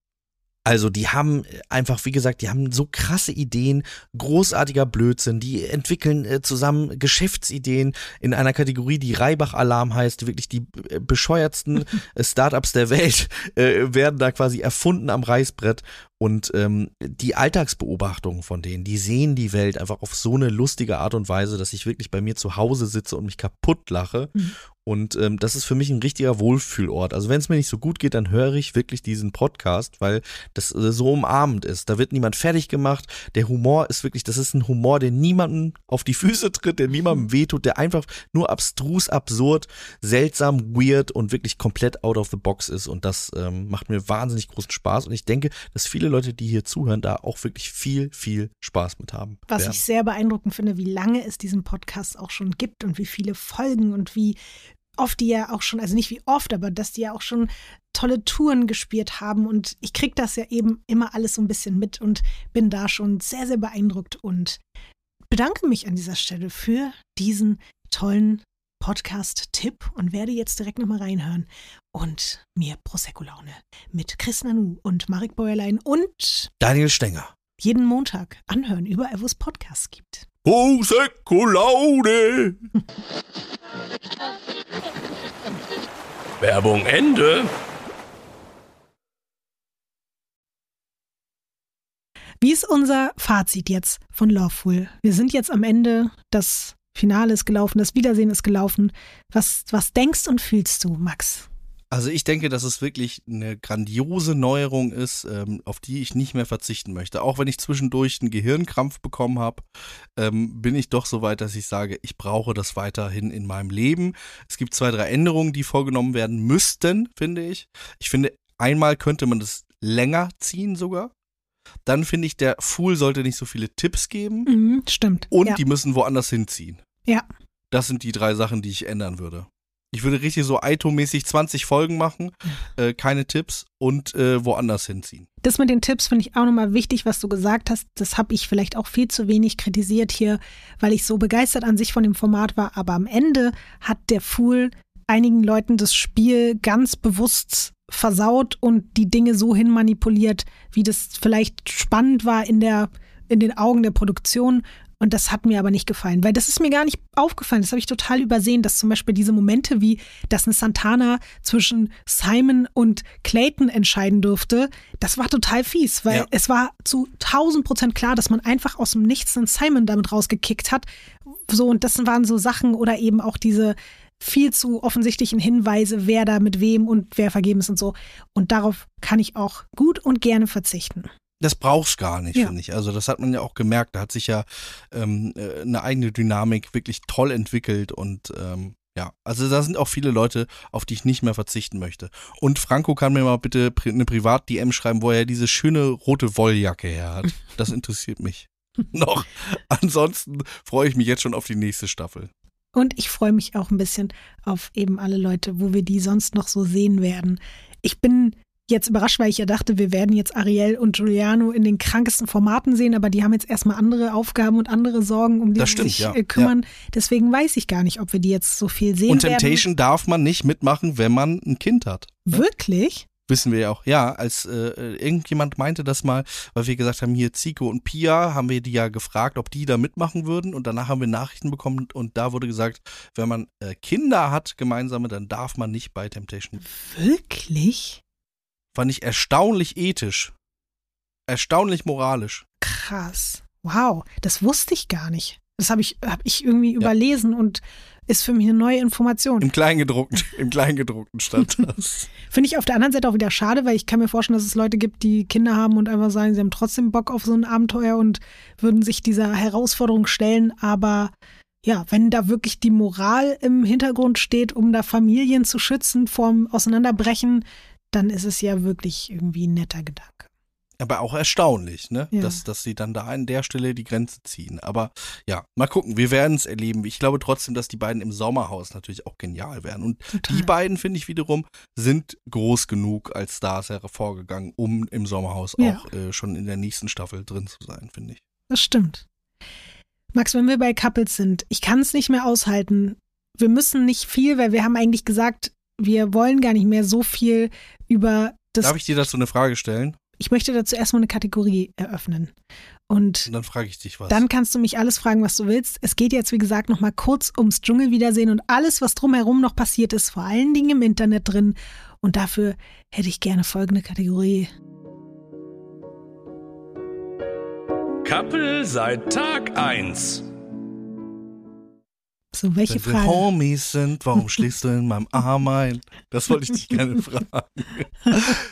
Also die haben einfach, wie gesagt, die haben so krasse Ideen, großartiger Blödsinn, die entwickeln äh, zusammen Geschäftsideen in einer Kategorie, die Reibach-Alarm heißt, wirklich die äh, bescheuertsten äh, Startups der Welt äh, werden da quasi erfunden am Reißbrett und ähm, die Alltagsbeobachtungen von denen, die sehen die Welt einfach auf so eine lustige Art und Weise, dass ich wirklich bei mir zu Hause sitze und mich kaputt lache. Mhm. Und ähm, das ist für mich ein richtiger Wohlfühlort. Also wenn es mir nicht so gut geht, dann höre ich wirklich diesen Podcast, weil das äh, so umarmend ist. Da wird niemand fertig gemacht. Der Humor ist wirklich, das ist ein Humor, der niemandem auf die Füße tritt, der niemandem wehtut, der einfach nur abstrus, absurd, seltsam, weird und wirklich komplett out of the box ist. Und das ähm, macht mir wahnsinnig großen Spaß. Und ich denke, dass viele Leute, die hier zuhören, da auch wirklich viel, viel Spaß mit haben. Was werden. ich sehr beeindruckend finde, wie lange es diesen Podcast auch schon gibt und wie viele Folgen und wie oft die ja auch schon, also nicht wie oft, aber dass die ja auch schon tolle Touren gespielt haben und ich kriege das ja eben immer alles so ein bisschen mit und bin da schon sehr, sehr beeindruckt und bedanke mich an dieser Stelle für diesen tollen Podcast-Tipp und werde jetzt direkt nochmal reinhören und mir Prosecco-Laune mit Chris Nanu und Marek Bäuerlein und Daniel Stenger. jeden Montag anhören, überall wo es Podcasts gibt. Prosecco Laune. Werbung Ende. Wie ist unser Fazit jetzt von Loveful? Wir sind jetzt am Ende, das Finale ist gelaufen, das Wiedersehen ist gelaufen. Was, was denkst und fühlst du, Max? Also ich denke, dass es wirklich eine grandiose Neuerung ist, ähm, auf die ich nicht mehr verzichten möchte. Auch wenn ich zwischendurch einen Gehirnkrampf bekommen habe, ähm, bin ich doch so weit, dass ich sage, ich brauche das weiterhin in meinem Leben. Es gibt zwei, drei Änderungen, die vorgenommen werden müssten, finde ich. Ich finde, einmal könnte man das länger ziehen sogar. Dann finde ich, der Fool sollte nicht so viele Tipps geben Mhm, stimmt. und ja. die müssen woanders hinziehen. Ja. Das sind die drei Sachen, die ich ändern würde. Ich würde richtig so Aito-mäßig 20 Folgen machen, äh, keine Tipps und äh, woanders hinziehen. Das mit den Tipps finde ich auch nochmal wichtig, was du gesagt hast. Das habe ich vielleicht auch viel zu wenig kritisiert hier, weil ich so begeistert an sich von dem Format war. Aber am Ende hat der Fool einigen Leuten das Spiel ganz bewusst versaut und die Dinge so hin manipuliert, wie das vielleicht spannend war in der in den Augen der Produktion. Und das hat mir aber nicht gefallen, weil das ist mir gar nicht aufgefallen. Das habe ich total übersehen, dass zum Beispiel diese Momente wie, dass eine Santana zwischen Simon und Clayton entscheiden durfte, das war total fies, weil Ja. es war zu 1000 Prozent klar, dass man einfach aus dem Nichts einen Simon damit rausgekickt hat. So, und das waren so Sachen oder eben auch diese viel zu offensichtlichen Hinweise, wer da mit wem und wer vergeben ist und so. Und darauf kann ich auch gut und gerne verzichten. Das brauchst gar nicht, Ja. finde ich. Also das hat man ja auch gemerkt. Da hat sich ja ähm, äh, eine eigene Dynamik wirklich toll entwickelt und ähm, ja, also da sind auch viele Leute, auf die ich nicht mehr verzichten möchte. Und Franco kann mir mal bitte eine Privat-DM schreiben, wo er diese schöne rote Wolljacke her hat. Das interessiert mich noch. Ansonsten freue ich mich jetzt schon auf die nächste Staffel. Und ich freue mich auch ein bisschen auf eben alle Leute, wo wir die sonst noch so sehen werden. Ich bin jetzt überrascht, weil ich ja dachte, wir werden jetzt Ariel und Giuliano in den krankesten Formaten sehen, aber die haben jetzt erstmal andere Aufgaben und andere Sorgen, um die Das sie stimmt, sich ja, äh, kümmern. Deswegen weiß ich gar nicht, ob wir die jetzt so viel sehen Und werden. Temptation darf man nicht mitmachen, wenn man ein Kind hat. Wirklich? Wissen wir ja auch. Ja, als äh, irgendjemand meinte das mal, weil wir gesagt haben, hier Zico und Pia, haben wir die ja gefragt, ob die da mitmachen würden. Und danach haben wir Nachrichten bekommen und da wurde gesagt, wenn man äh, Kinder hat, gemeinsame, dann darf man nicht bei Temptation. Wirklich? Fand ich erstaunlich ethisch. Erstaunlich moralisch. Krass. Wow, das wusste ich gar nicht. Das habe ich, hab ich irgendwie überlesen und ist für mich eine neue Information. Im Kleingedruckten, im Kleingedruckten stand das. Finde ich auf der anderen Seite auch wieder schade, weil ich kann mir vorstellen, dass es Leute gibt, die Kinder haben und einfach sagen, sie haben trotzdem Bock auf so ein Abenteuer und würden sich dieser Herausforderung stellen. Aber ja, wenn da wirklich die Moral im Hintergrund steht, um da Familien zu schützen vorm Auseinanderbrechen, dann ist es ja wirklich irgendwie ein netter Gedanke. Aber auch erstaunlich, ne? Ja. Dass, dass sie dann da an der Stelle die Grenze ziehen. Aber ja, mal gucken, wir werden es erleben. Ich glaube trotzdem, dass die beiden im Sommerhaus natürlich auch genial werden. Und Total. die beiden, finde ich wiederum, sind groß genug als Stars hervorgegangen, um im Sommerhaus Ja. auch äh, schon in der nächsten Staffel drin zu sein, finde ich. Das stimmt. Max, wenn wir bei Couples sind, ich kann es nicht mehr aushalten. Wir müssen nicht viel, weil wir haben eigentlich gesagt, wir wollen gar nicht mehr so viel über das. Darf ich dir dazu eine Frage stellen? Ich möchte dazu erstmal eine Kategorie eröffnen. Und Und dann frage ich dich was. dann kannst du mich alles fragen, was du willst. Es geht jetzt, wie gesagt, nochmal kurz ums Dschungelwiedersehen und alles, was drumherum noch passiert ist, vor allen Dingen im Internet drin. Und dafür hätte ich gerne folgende Kategorie. Couple seit Tag 1. So, welche Wenn Frage? Homies sind, warum schläfst du in meinem Arm ein? Das wollte ich dich gerne fragen.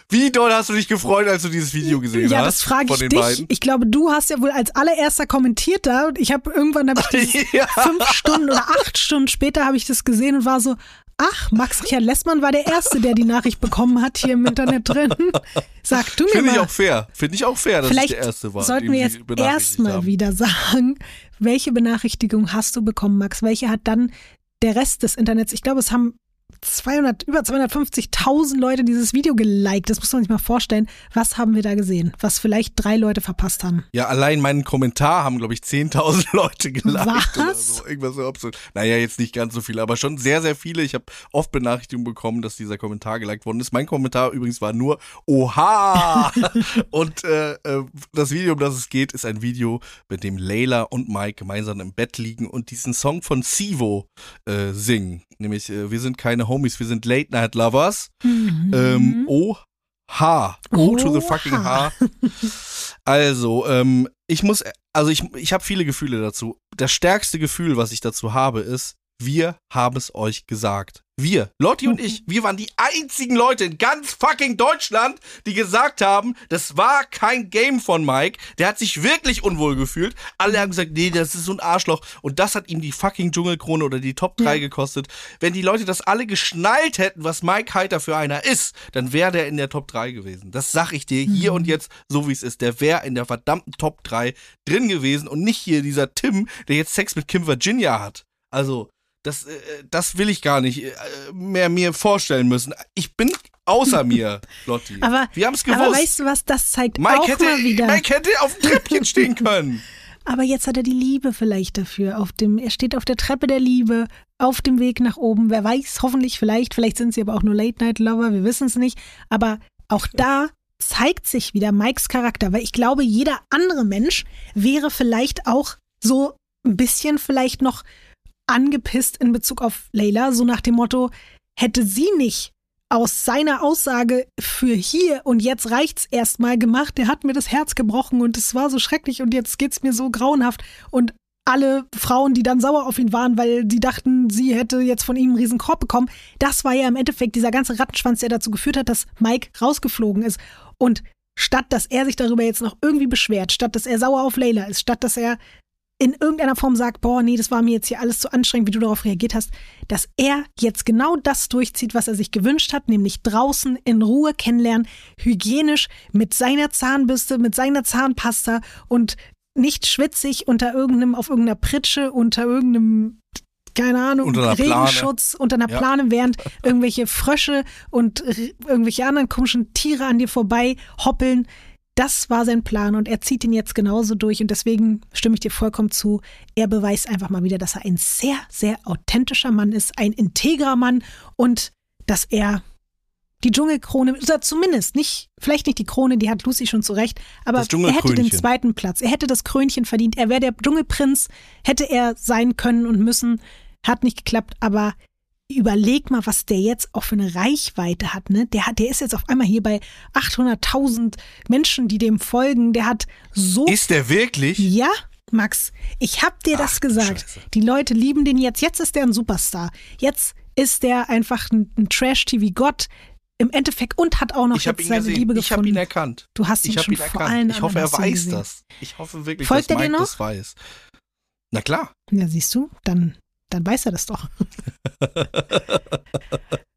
Wie doll hast du dich gefreut, als du dieses Video gesehen Ja, hast? das frage ich dich. beiden? Ich glaube, du hast ja wohl als allererster kommentiert da und ich habe irgendwann hab ich dieses Ja. fünf Stunden oder acht Stunden später habe ich das gesehen und war so, ach, Max Richard Lessmann war der Erste, der die Nachricht bekommen hat hier im Internet drin. Sag du mir Finde ich mal. auch fair. Finde ich auch fair, dass ich Vielleicht der Erste war. sollten wir jetzt erstmal wieder sagen, welche Benachrichtigung hast du bekommen, Max? Welche hat dann der Rest des Internets? Ich glaube, es haben 200, über 250.000 Leute dieses Video geliked. Das muss man sich mal vorstellen. Was haben wir da gesehen? Was vielleicht drei Leute verpasst haben. Ja, allein meinen Kommentar haben, glaube ich, 10.000 Leute geliked oder Was? so. Irgendwas so absurd. Naja, jetzt nicht ganz so viele, aber schon sehr, sehr viele. Ich habe oft Benachrichtigungen bekommen, dass dieser Kommentar geliked worden ist. Mein Kommentar übrigens war nur Oha! und äh, äh, das Video, um das es geht, ist ein Video, mit dem Layla und Mike gemeinsam im Bett liegen und diesen Song von Sivo äh, singen. Nämlich, äh, wir sind keine Homies, wir sind Late Night Lovers. Ähm, O-H. O to the fucking. H. Also, ähm, ich muss, also ich, ich habe viele Gefühle dazu. Das stärkste Gefühl, was ich dazu habe, ist, wir haben es euch gesagt. Wir, Lotti und ich, wir waren die einzigen Leute in ganz fucking Deutschland, die gesagt haben, das war kein Game von Mike. Der hat sich wirklich unwohl gefühlt. Alle haben gesagt, nee, das ist so ein Arschloch. Und das hat ihm die fucking Dschungelkrone oder die Top 3 Ja. gekostet. Wenn die Leute das alle geschnallt hätten, was Mike Heiter für einer ist, dann wäre der in der Top 3 gewesen. Das sag ich dir hier und jetzt, so wie es ist. Der wäre in der verdammten Top 3 drin gewesen und nicht hier dieser Tim, der jetzt Sex mit Kim Virginia hat. Also, das, äh, das will ich gar nicht äh, mehr mir vorstellen müssen. Ich bin außer mir, Lotti. Aber, Wir haben es aber gewusst. weißt du was, das zeigt Mike, auch hätte, mal wieder. Mike hätte auf dem Treppchen stehen können. Aber jetzt hat er die Liebe vielleicht dafür. Auf dem, er steht auf der Treppe der Liebe, auf dem Weg nach oben. Wer weiß, hoffentlich, vielleicht, vielleicht sind sie aber auch nur Late-Night-Lover, wir wissen es nicht. Aber auch da zeigt sich wieder Mikes Charakter, weil ich glaube, jeder andere Mensch wäre vielleicht auch so ein bisschen vielleicht noch angepisst in Bezug auf Layla, so nach dem Motto, hätte sie nicht aus seiner Aussage für hier und jetzt reicht's erstmal gemacht, der hat mir das Herz gebrochen und es war so schrecklich und jetzt geht's mir so grauenhaft und alle Frauen, die dann sauer auf ihn waren, weil die dachten, sie hätte jetzt von ihm einen riesen Korb bekommen, das war ja im Endeffekt dieser ganze Rattenschwanz, der dazu geführt hat, dass Mike rausgeflogen ist. Und statt dass er sich darüber jetzt noch irgendwie beschwert, statt dass er sauer auf Layla ist, statt dass er in irgendeiner Form sagt, boah, nee, das war mir jetzt hier alles zu anstrengend, wie du darauf reagiert hast, dass er jetzt genau das durchzieht, was er sich gewünscht hat, nämlich draußen in Ruhe kennenlernen, hygienisch mit seiner Zahnbürste, mit seiner Zahnpasta und nicht schwitzig unter irgendeinem, auf irgendeiner Pritsche, unter irgendeinem keine Ahnung, Unter einer Plane. Regenschutz unter einer Ja. Plane, während irgendwelche Frösche und irgendwelche anderen komischen Tiere an dir vorbei hoppeln. Das war sein Plan und er zieht ihn jetzt genauso durch und deswegen stimme ich dir vollkommen zu. Er beweist einfach mal wieder, dass er ein sehr, sehr authentischer Mann ist, ein integrer Mann und dass er die Dschungelkrone, oder zumindest nicht, vielleicht nicht die Krone, die hat Lucy schon zurecht, aber er hätte den zweiten Platz. Er hätte das Krönchen verdient. Er wäre der Dschungelprinz, hätte er sein können und müssen. Hat nicht geklappt, aber überleg mal, was der jetzt auch für eine Reichweite hat, ne? Der hat, der ist jetzt auf einmal hier bei 800.000 Menschen, die dem folgen. Der hat so Ist der wirklich? ja, Max, ich hab dir das Ach, du gesagt. Scheiße. Die Leute lieben den jetzt. Jetzt ist der ein Superstar. Jetzt ist der einfach ein, ein Trash-TV-Gott im Endeffekt und hat auch noch Ich jetzt seine gesehen. Allen Ich habe ihn gefunden. erkannt. Du hast ihn Ich schon ihn vor allen. Ich hoffe, er weiß gesehen. das. Ich hoffe wirklich, Folgt dass er dir Mike noch? das weiß. Na klar. Ja, siehst du, dann, dann weiß er das doch.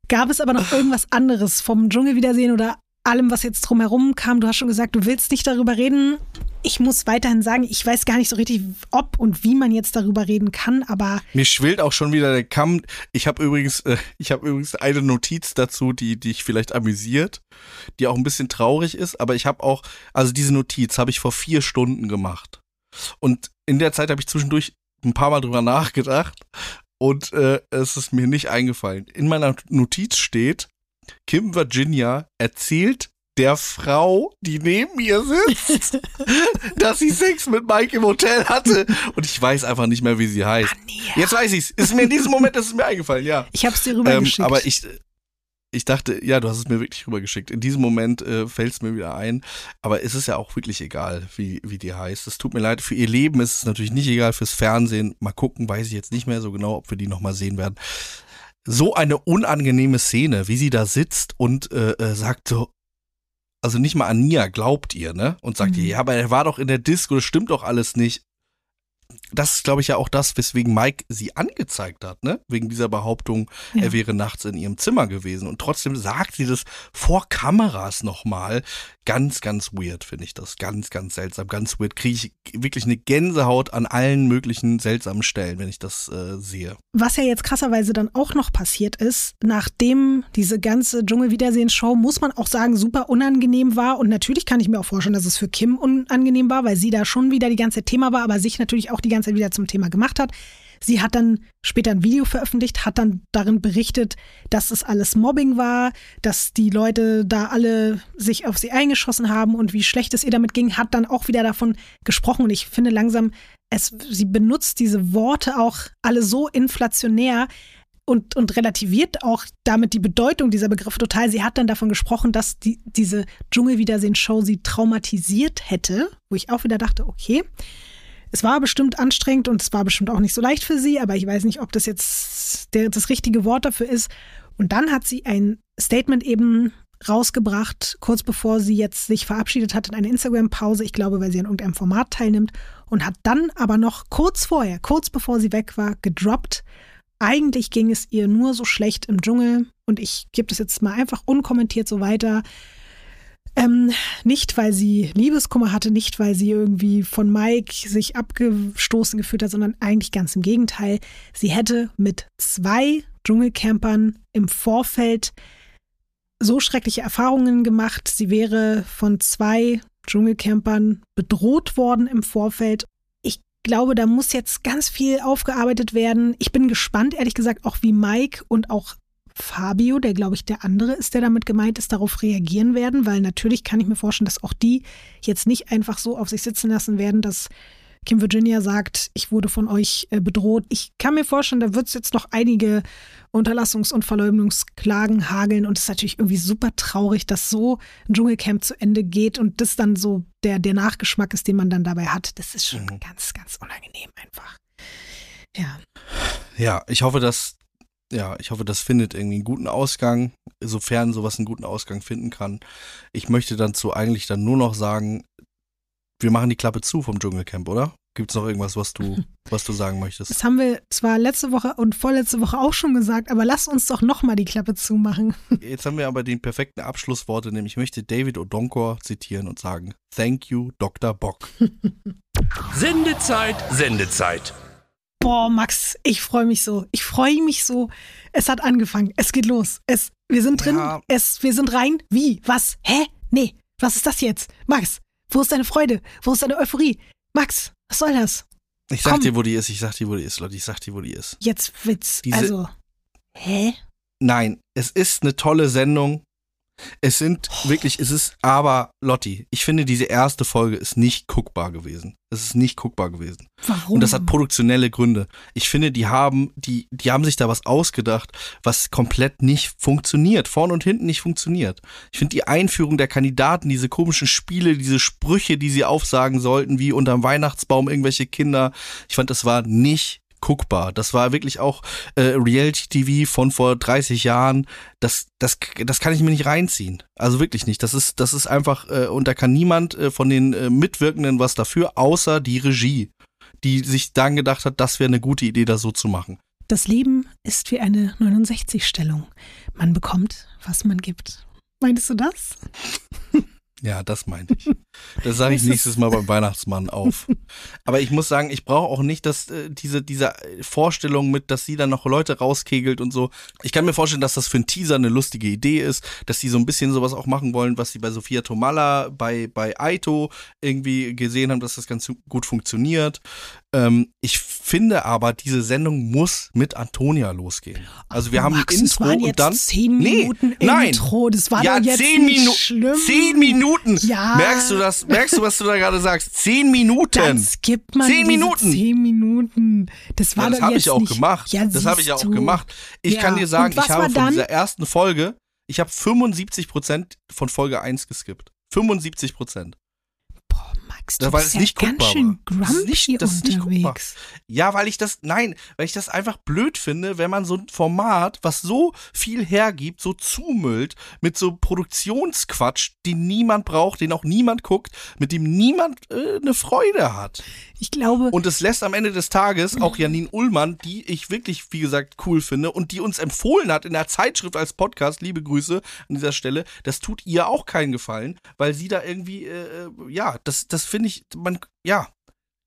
Gab es aber noch irgendwas anderes vom Dschungelwiedersehen oder allem, was jetzt drumherum kam? Du hast schon gesagt, du willst nicht darüber reden. Ich muss weiterhin sagen, ich weiß gar nicht so richtig, ob und wie man jetzt darüber reden kann, aber Mir schwillt auch schon wieder der Kamm. Ich habe übrigens, äh, ich übrigens eine Notiz dazu, die dich vielleicht amüsiert, die auch ein bisschen traurig ist. Aber ich habe auch, also diese Notiz habe ich vor vier Stunden gemacht. Und in der Zeit habe ich zwischendurch ein paar Mal drüber nachgedacht und äh, es ist mir nicht eingefallen. In meiner Notiz steht, Kim Virginia erzählt der Frau, die neben ihr sitzt, dass sie Sex mit Mike im Hotel hatte. Und ich weiß einfach nicht mehr, wie sie heißt. Jetzt weiß ich's. Ist mir in diesem Moment ist es mir eingefallen, ja. ich habe es dir Ähm, rübergeschickt. aber ich, ich dachte, ja, du hast es mir wirklich rübergeschickt. In diesem Moment äh, fällt es mir wieder ein. Aber es ist ja auch wirklich egal, wie, wie die heißt. Es tut mir leid. Für ihr Leben ist es natürlich nicht egal. Fürs Fernsehen, mal gucken, weiß ich jetzt nicht mehr so genau, ob wir die nochmal sehen werden. So eine unangenehme Szene, wie sie da sitzt und äh, äh, sagt so, also nicht mal Ania glaubt ihr, ne? Und sagt Mhm. ihr, ja, aber er war doch in der Disco, das stimmt doch alles nicht. Das ist, glaube ich, ja auch das, weswegen Mike sie angezeigt hat, ne? Wegen dieser Behauptung, Ja. er wäre nachts in ihrem Zimmer gewesen. Und trotzdem sagt sie das vor Kameras nochmal. Ganz, ganz weird, finde ich das. Ganz, ganz seltsam. Ganz weird. Kriege ich wirklich eine Gänsehaut an allen möglichen seltsamen Stellen, wenn ich das äh, sehe. Was ja jetzt krasserweise dann auch noch passiert ist, nachdem diese ganze Dschungel-Wiedersehens-Show, muss man auch sagen, super unangenehm war. Und natürlich kann ich mir auch vorstellen, dass es für Kim unangenehm war, weil sie da schon wieder die ganze Thema war, aber sich natürlich auch die ganze Zeit wieder zum Thema gemacht hat. Sie hat dann später ein Video veröffentlicht, hat dann darin berichtet, dass es alles Mobbing war, dass die Leute da alle sich auf sie eingeschossen haben und wie schlecht es ihr damit ging, hat dann auch wieder davon gesprochen. Und ich finde langsam, es, sie benutzt diese Worte auch alle so inflationär und, und relativiert auch damit die Bedeutung dieser Begriffe total. Sie hat dann davon gesprochen, dass die, diese Dschungelwiedersehen-Show sie traumatisiert hätte, wo ich auch wieder dachte, okay, es war bestimmt anstrengend und es war bestimmt auch nicht so leicht für sie, aber ich weiß nicht, ob das jetzt der, das richtige Wort dafür ist. Und dann hat sie ein Statement eben rausgebracht, kurz bevor sie jetzt sich verabschiedet hat in eine Instagram-Pause, ich glaube, weil sie an irgendeinem Format teilnimmt, und hat dann aber noch kurz vorher, kurz bevor sie weg war, gedroppt. Eigentlich ging es ihr nur so schlecht im Dschungel und ich gebe das jetzt mal einfach unkommentiert so weiter. Ähm, nicht, weil sie Liebeskummer hatte, nicht, weil sie irgendwie von Mike sich abgestoßen gefühlt hat, sondern eigentlich ganz im Gegenteil. Sie hätte mit zwei Dschungelcampern im Vorfeld so schreckliche Erfahrungen gemacht. Sie wäre von zwei Dschungelcampern bedroht worden im Vorfeld. Ich glaube, da muss jetzt ganz viel aufgearbeitet werden. Ich bin gespannt, ehrlich gesagt, auch wie Mike und auch Fabio, der glaube ich der andere ist, der damit gemeint ist, darauf reagieren werden, weil natürlich kann ich mir vorstellen, dass auch die jetzt nicht einfach so auf sich sitzen lassen werden, dass Kim Virginia sagt, ich wurde von euch äh, bedroht. Ich kann mir vorstellen, da wird es jetzt noch einige Unterlassungs- und Verleumdungsklagen hageln und es ist natürlich irgendwie super traurig, dass so ein Dschungelcamp zu Ende geht und das dann so der, der Nachgeschmack ist, den man dann dabei hat. Das ist schon Mhm. ganz, ganz unangenehm einfach. Ja. Ja, ich hoffe, dass, ja, ich hoffe, das findet irgendwie einen guten Ausgang, sofern sowas einen guten Ausgang finden kann. Ich möchte dazu eigentlich dann nur noch sagen, wir machen die Klappe zu vom Dschungelcamp, oder? Gibt es noch irgendwas, was du, was du sagen möchtest? Das haben wir zwar letzte Woche und vorletzte Woche auch schon gesagt, aber lass uns doch nochmal die Klappe zumachen. Jetzt haben wir aber den perfekten Abschlussworte, nämlich ich möchte David Odonkor zitieren und sagen, Thank you, Dr. Bock. Sendezeit, Sendezeit. Boah, Max, ich freue mich so. Ich freue mich so. Es hat angefangen. Es geht los. Es, wir sind drin. Ja. Es, wir sind rein. Wie? Was? Hä? Nee. Was ist das jetzt? Max, wo ist deine Freude? Wo ist deine Euphorie? Max, was soll das? Ich sag Komm. dir, wo die ist. Ich sag dir, wo die ist, Leute. Ich sag dir, wo die ist. Jetzt Witz. Diese- also. Hä? Nein, es ist eine tolle Sendung. Es sind wirklich, es ist, aber Lotti, ich finde, diese erste Folge ist nicht guckbar gewesen. Es ist nicht guckbar gewesen. Warum? Und das hat produktionelle Gründe. Ich finde, die haben, die, die haben sich da was ausgedacht, was komplett nicht funktioniert. Vorne und hinten nicht funktioniert. Ich finde die Einführung der Kandidaten, diese komischen Spiele, diese Sprüche, die sie aufsagen sollten, wie unterm Weihnachtsbaum irgendwelche Kinder, ich fand, das war nicht guckbar. Das war wirklich auch äh, Reality-TV von vor 30 Jahren. Das, das, das kann ich mir nicht reinziehen. Also wirklich nicht. Das ist, das ist einfach, äh, und da kann niemand äh, von den äh, Mitwirkenden was dafür, außer die Regie, die sich dann gedacht hat, das wäre eine gute Idee, das so zu machen. Das Leben ist wie eine 69-Stellung. Man bekommt, was man gibt. Meintest du das? Ja, das meine ich. Das sage ich nächstes Mal beim Weihnachtsmann auf. Aber ich muss sagen, ich brauche auch nicht, dass äh, diese, diese Vorstellung mit, dass sie dann noch Leute rauskegelt und so. Ich kann mir vorstellen, dass das für einen Teaser eine lustige Idee ist, dass sie so ein bisschen sowas auch machen wollen, was sie bei Sophia Tomalla, bei, bei Aito irgendwie gesehen haben, dass das ganz gut funktioniert. Ähm, ich finde aber, diese Sendung muss mit Antonia losgehen. Also wir haben Max, ein Intro und dann. zehn Nee, Minuten nein. Intro. Das war ja, doch jetzt zehn nicht Minuten. schlimm. Zehn Minuten. Ja. Merkst du das? Merkst du, was du da gerade sagst? Zehn Minuten. Dann skippt man Zehn Minuten. Zehn Minuten. Das war ja, das habe ich auch nicht, gemacht. Ja, das habe ich auch du. gemacht. Ich Ja, kann dir sagen, ich habe von dieser ersten Folge, ich habe 75 Prozent von Folge 1 geskippt. 75 Prozent. Max, du Ja, weil bist es ja nicht ganz guckbar schön. Das grumpy nicht- das nicht guckbar. unterwegs. Ja, weil ich das, nein, weil ich das einfach blöd finde, wenn man so ein Format, was so viel hergibt, so zumüllt, mit so Produktionsquatsch, den niemand braucht, den auch niemand guckt, mit dem niemand äh, eine Freude hat. Ich glaube, Und es lässt am Ende des Tages auch Janine Ullmann, die ich wirklich, wie gesagt, cool finde und die uns empfohlen hat in der Zeitschrift als Podcast, liebe Grüße an dieser Stelle, das tut ihr auch keinen Gefallen, weil sie da irgendwie, äh, äh, ja, das, das finde ich, man, ja.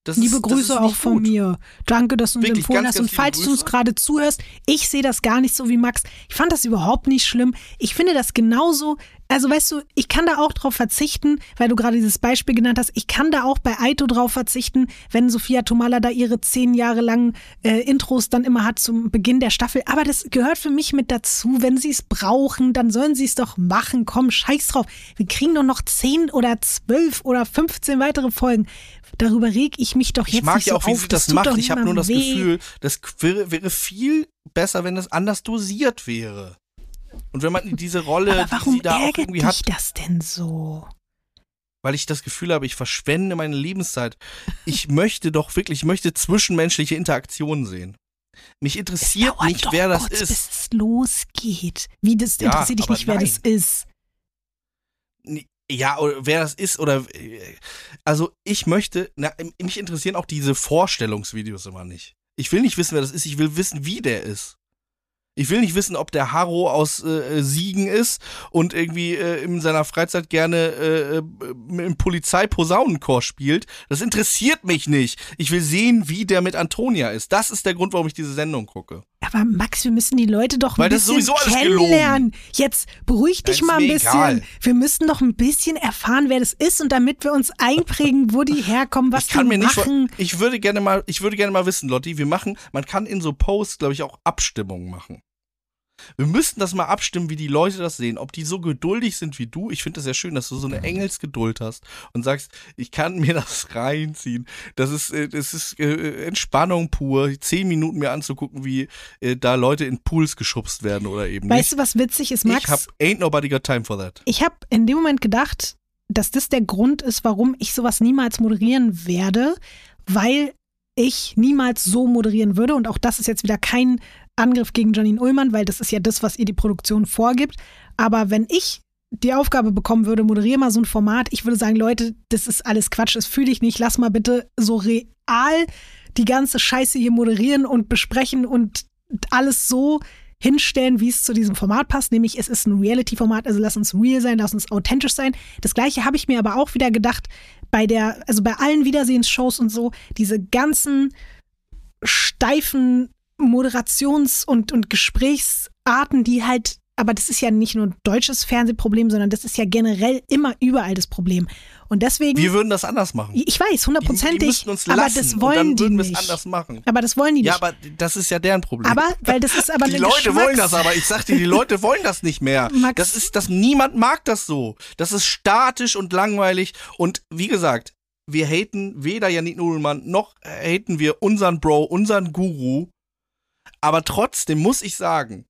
Das Liebe ist, Grüße auch von gut. mir. Danke, dass du uns Wirklich, empfohlen ganz, hast. Und falls liebe du uns Grüße. gerade zuhörst, ich sehe das gar nicht so wie Max. Ich fand das überhaupt nicht schlimm. Ich finde das genauso. Also weißt du, ich kann da auch drauf verzichten, weil du gerade dieses Beispiel genannt hast. Ich kann da auch bei Aito drauf verzichten, wenn Sophia Tomala da ihre zehn Jahre langen äh, Intros dann immer hat zum Beginn der Staffel. Aber das gehört für mich mit dazu. Wenn sie es brauchen, dann sollen sie es doch machen. Komm, scheiß drauf. Wir kriegen doch noch zehn oder zwölf oder 15 weitere Folgen. Darüber reg ich mich doch jetzt Ich mag nicht ja so auch, wie auf. sie das tut macht. Ich habe nur das weh. Gefühl, das wäre, wäre viel besser, wenn es anders dosiert wäre. Und wenn man diese Rolle, Aber die warum sie da auch ärgert irgendwie dich hat, das denn so? weil ich das Gefühl habe, ich verschwende meine Lebenszeit. Ich möchte doch wirklich, ich möchte zwischenmenschliche Interaktionen sehen. Mich interessiert nicht, wer das kurz, ist. bis es losgeht. Wie, das Ja, interessiert dich nicht, wer das nein. ist. Ja, oder wer das ist oder also ich möchte, na, mich interessieren auch diese Vorstellungsvideos immer nicht. Ich will nicht wissen, wer das ist, ich will wissen, wie der ist. Ich will nicht wissen, ob der Harro aus äh, Siegen ist und irgendwie äh, in seiner Freizeit gerne äh, äh, im Polizeiposaunenchor spielt. Das interessiert mich nicht. Ich will sehen, wie der mit Antonia ist. Das ist der Grund, warum ich diese Sendung gucke. Aber Max, wir müssen die Leute doch ein Weil bisschen kennenlernen. Jetzt beruhig dich mal ein bisschen. egal. Wir müssen doch ein bisschen erfahren, wer das ist und damit wir uns einprägen, wo die herkommen, was ich kann die mir nicht machen. ich würde gerne mal ich würde gerne mal wissen Lotti wir machen man kann in so Posts glaube ich auch Abstimmungen machen wir müssten das mal abstimmen wie die Leute das sehen. Ob die so geduldig sind wie du. Ich finde das ja schön dass du so eine Engelsgeduld hast und sagst ich kann mir das reinziehen. Das ist äh, das ist äh, Entspannung pur zehn Minuten mir anzugucken wie äh, da Leute in Pools geschubst werden oder eben Weißt nicht. du, was witzig ist, Max? ich hab ain't nobody got time for that. Ich habe in dem Moment gedacht, dass das der Grund ist, warum ich sowas niemals moderieren werde, weil ich niemals so moderieren würde. Und auch das ist jetzt wieder kein Angriff gegen Janine Ullmann, weil das ist ja das, was ihr die Produktion vorgibt. Aber wenn ich die Aufgabe bekommen würde, moderiere mal so ein Format, ich würde sagen, Leute, das ist alles Quatsch, das fühle ich nicht. Lass mal bitte so real die ganze Scheiße hier moderieren und besprechen und alles so hinstellen, wie es zu diesem Format passt, nämlich es ist ein Reality-Format, also lass uns real sein, lass uns authentisch sein. Das gleiche habe ich mir aber auch wieder gedacht bei der, also bei allen Wiedersehensshows und so, diese ganzen steifen Moderations- und, und Gesprächsarten, die halt aber das ist ja nicht nur ein deutsches Fernsehproblem, sondern das ist ja generell immer überall das Problem. Und deswegen. Wir würden das anders machen. Ich weiß, hundertprozentig. Aber das wollen die nicht. anders machen. Aber das wollen die nicht. Ja, aber das ist ja deren Problem. Aber, weil das ist aber Die Leute wollen das aber. Ich sag dir, die Leute wollen das nicht mehr. Max. Das ist, das, niemand mag das so. Das ist statisch und langweilig. Und wie gesagt, wir haten weder Janik Nudelmann noch haten wir unseren Bro, unseren Guru. Aber trotzdem muss ich sagen,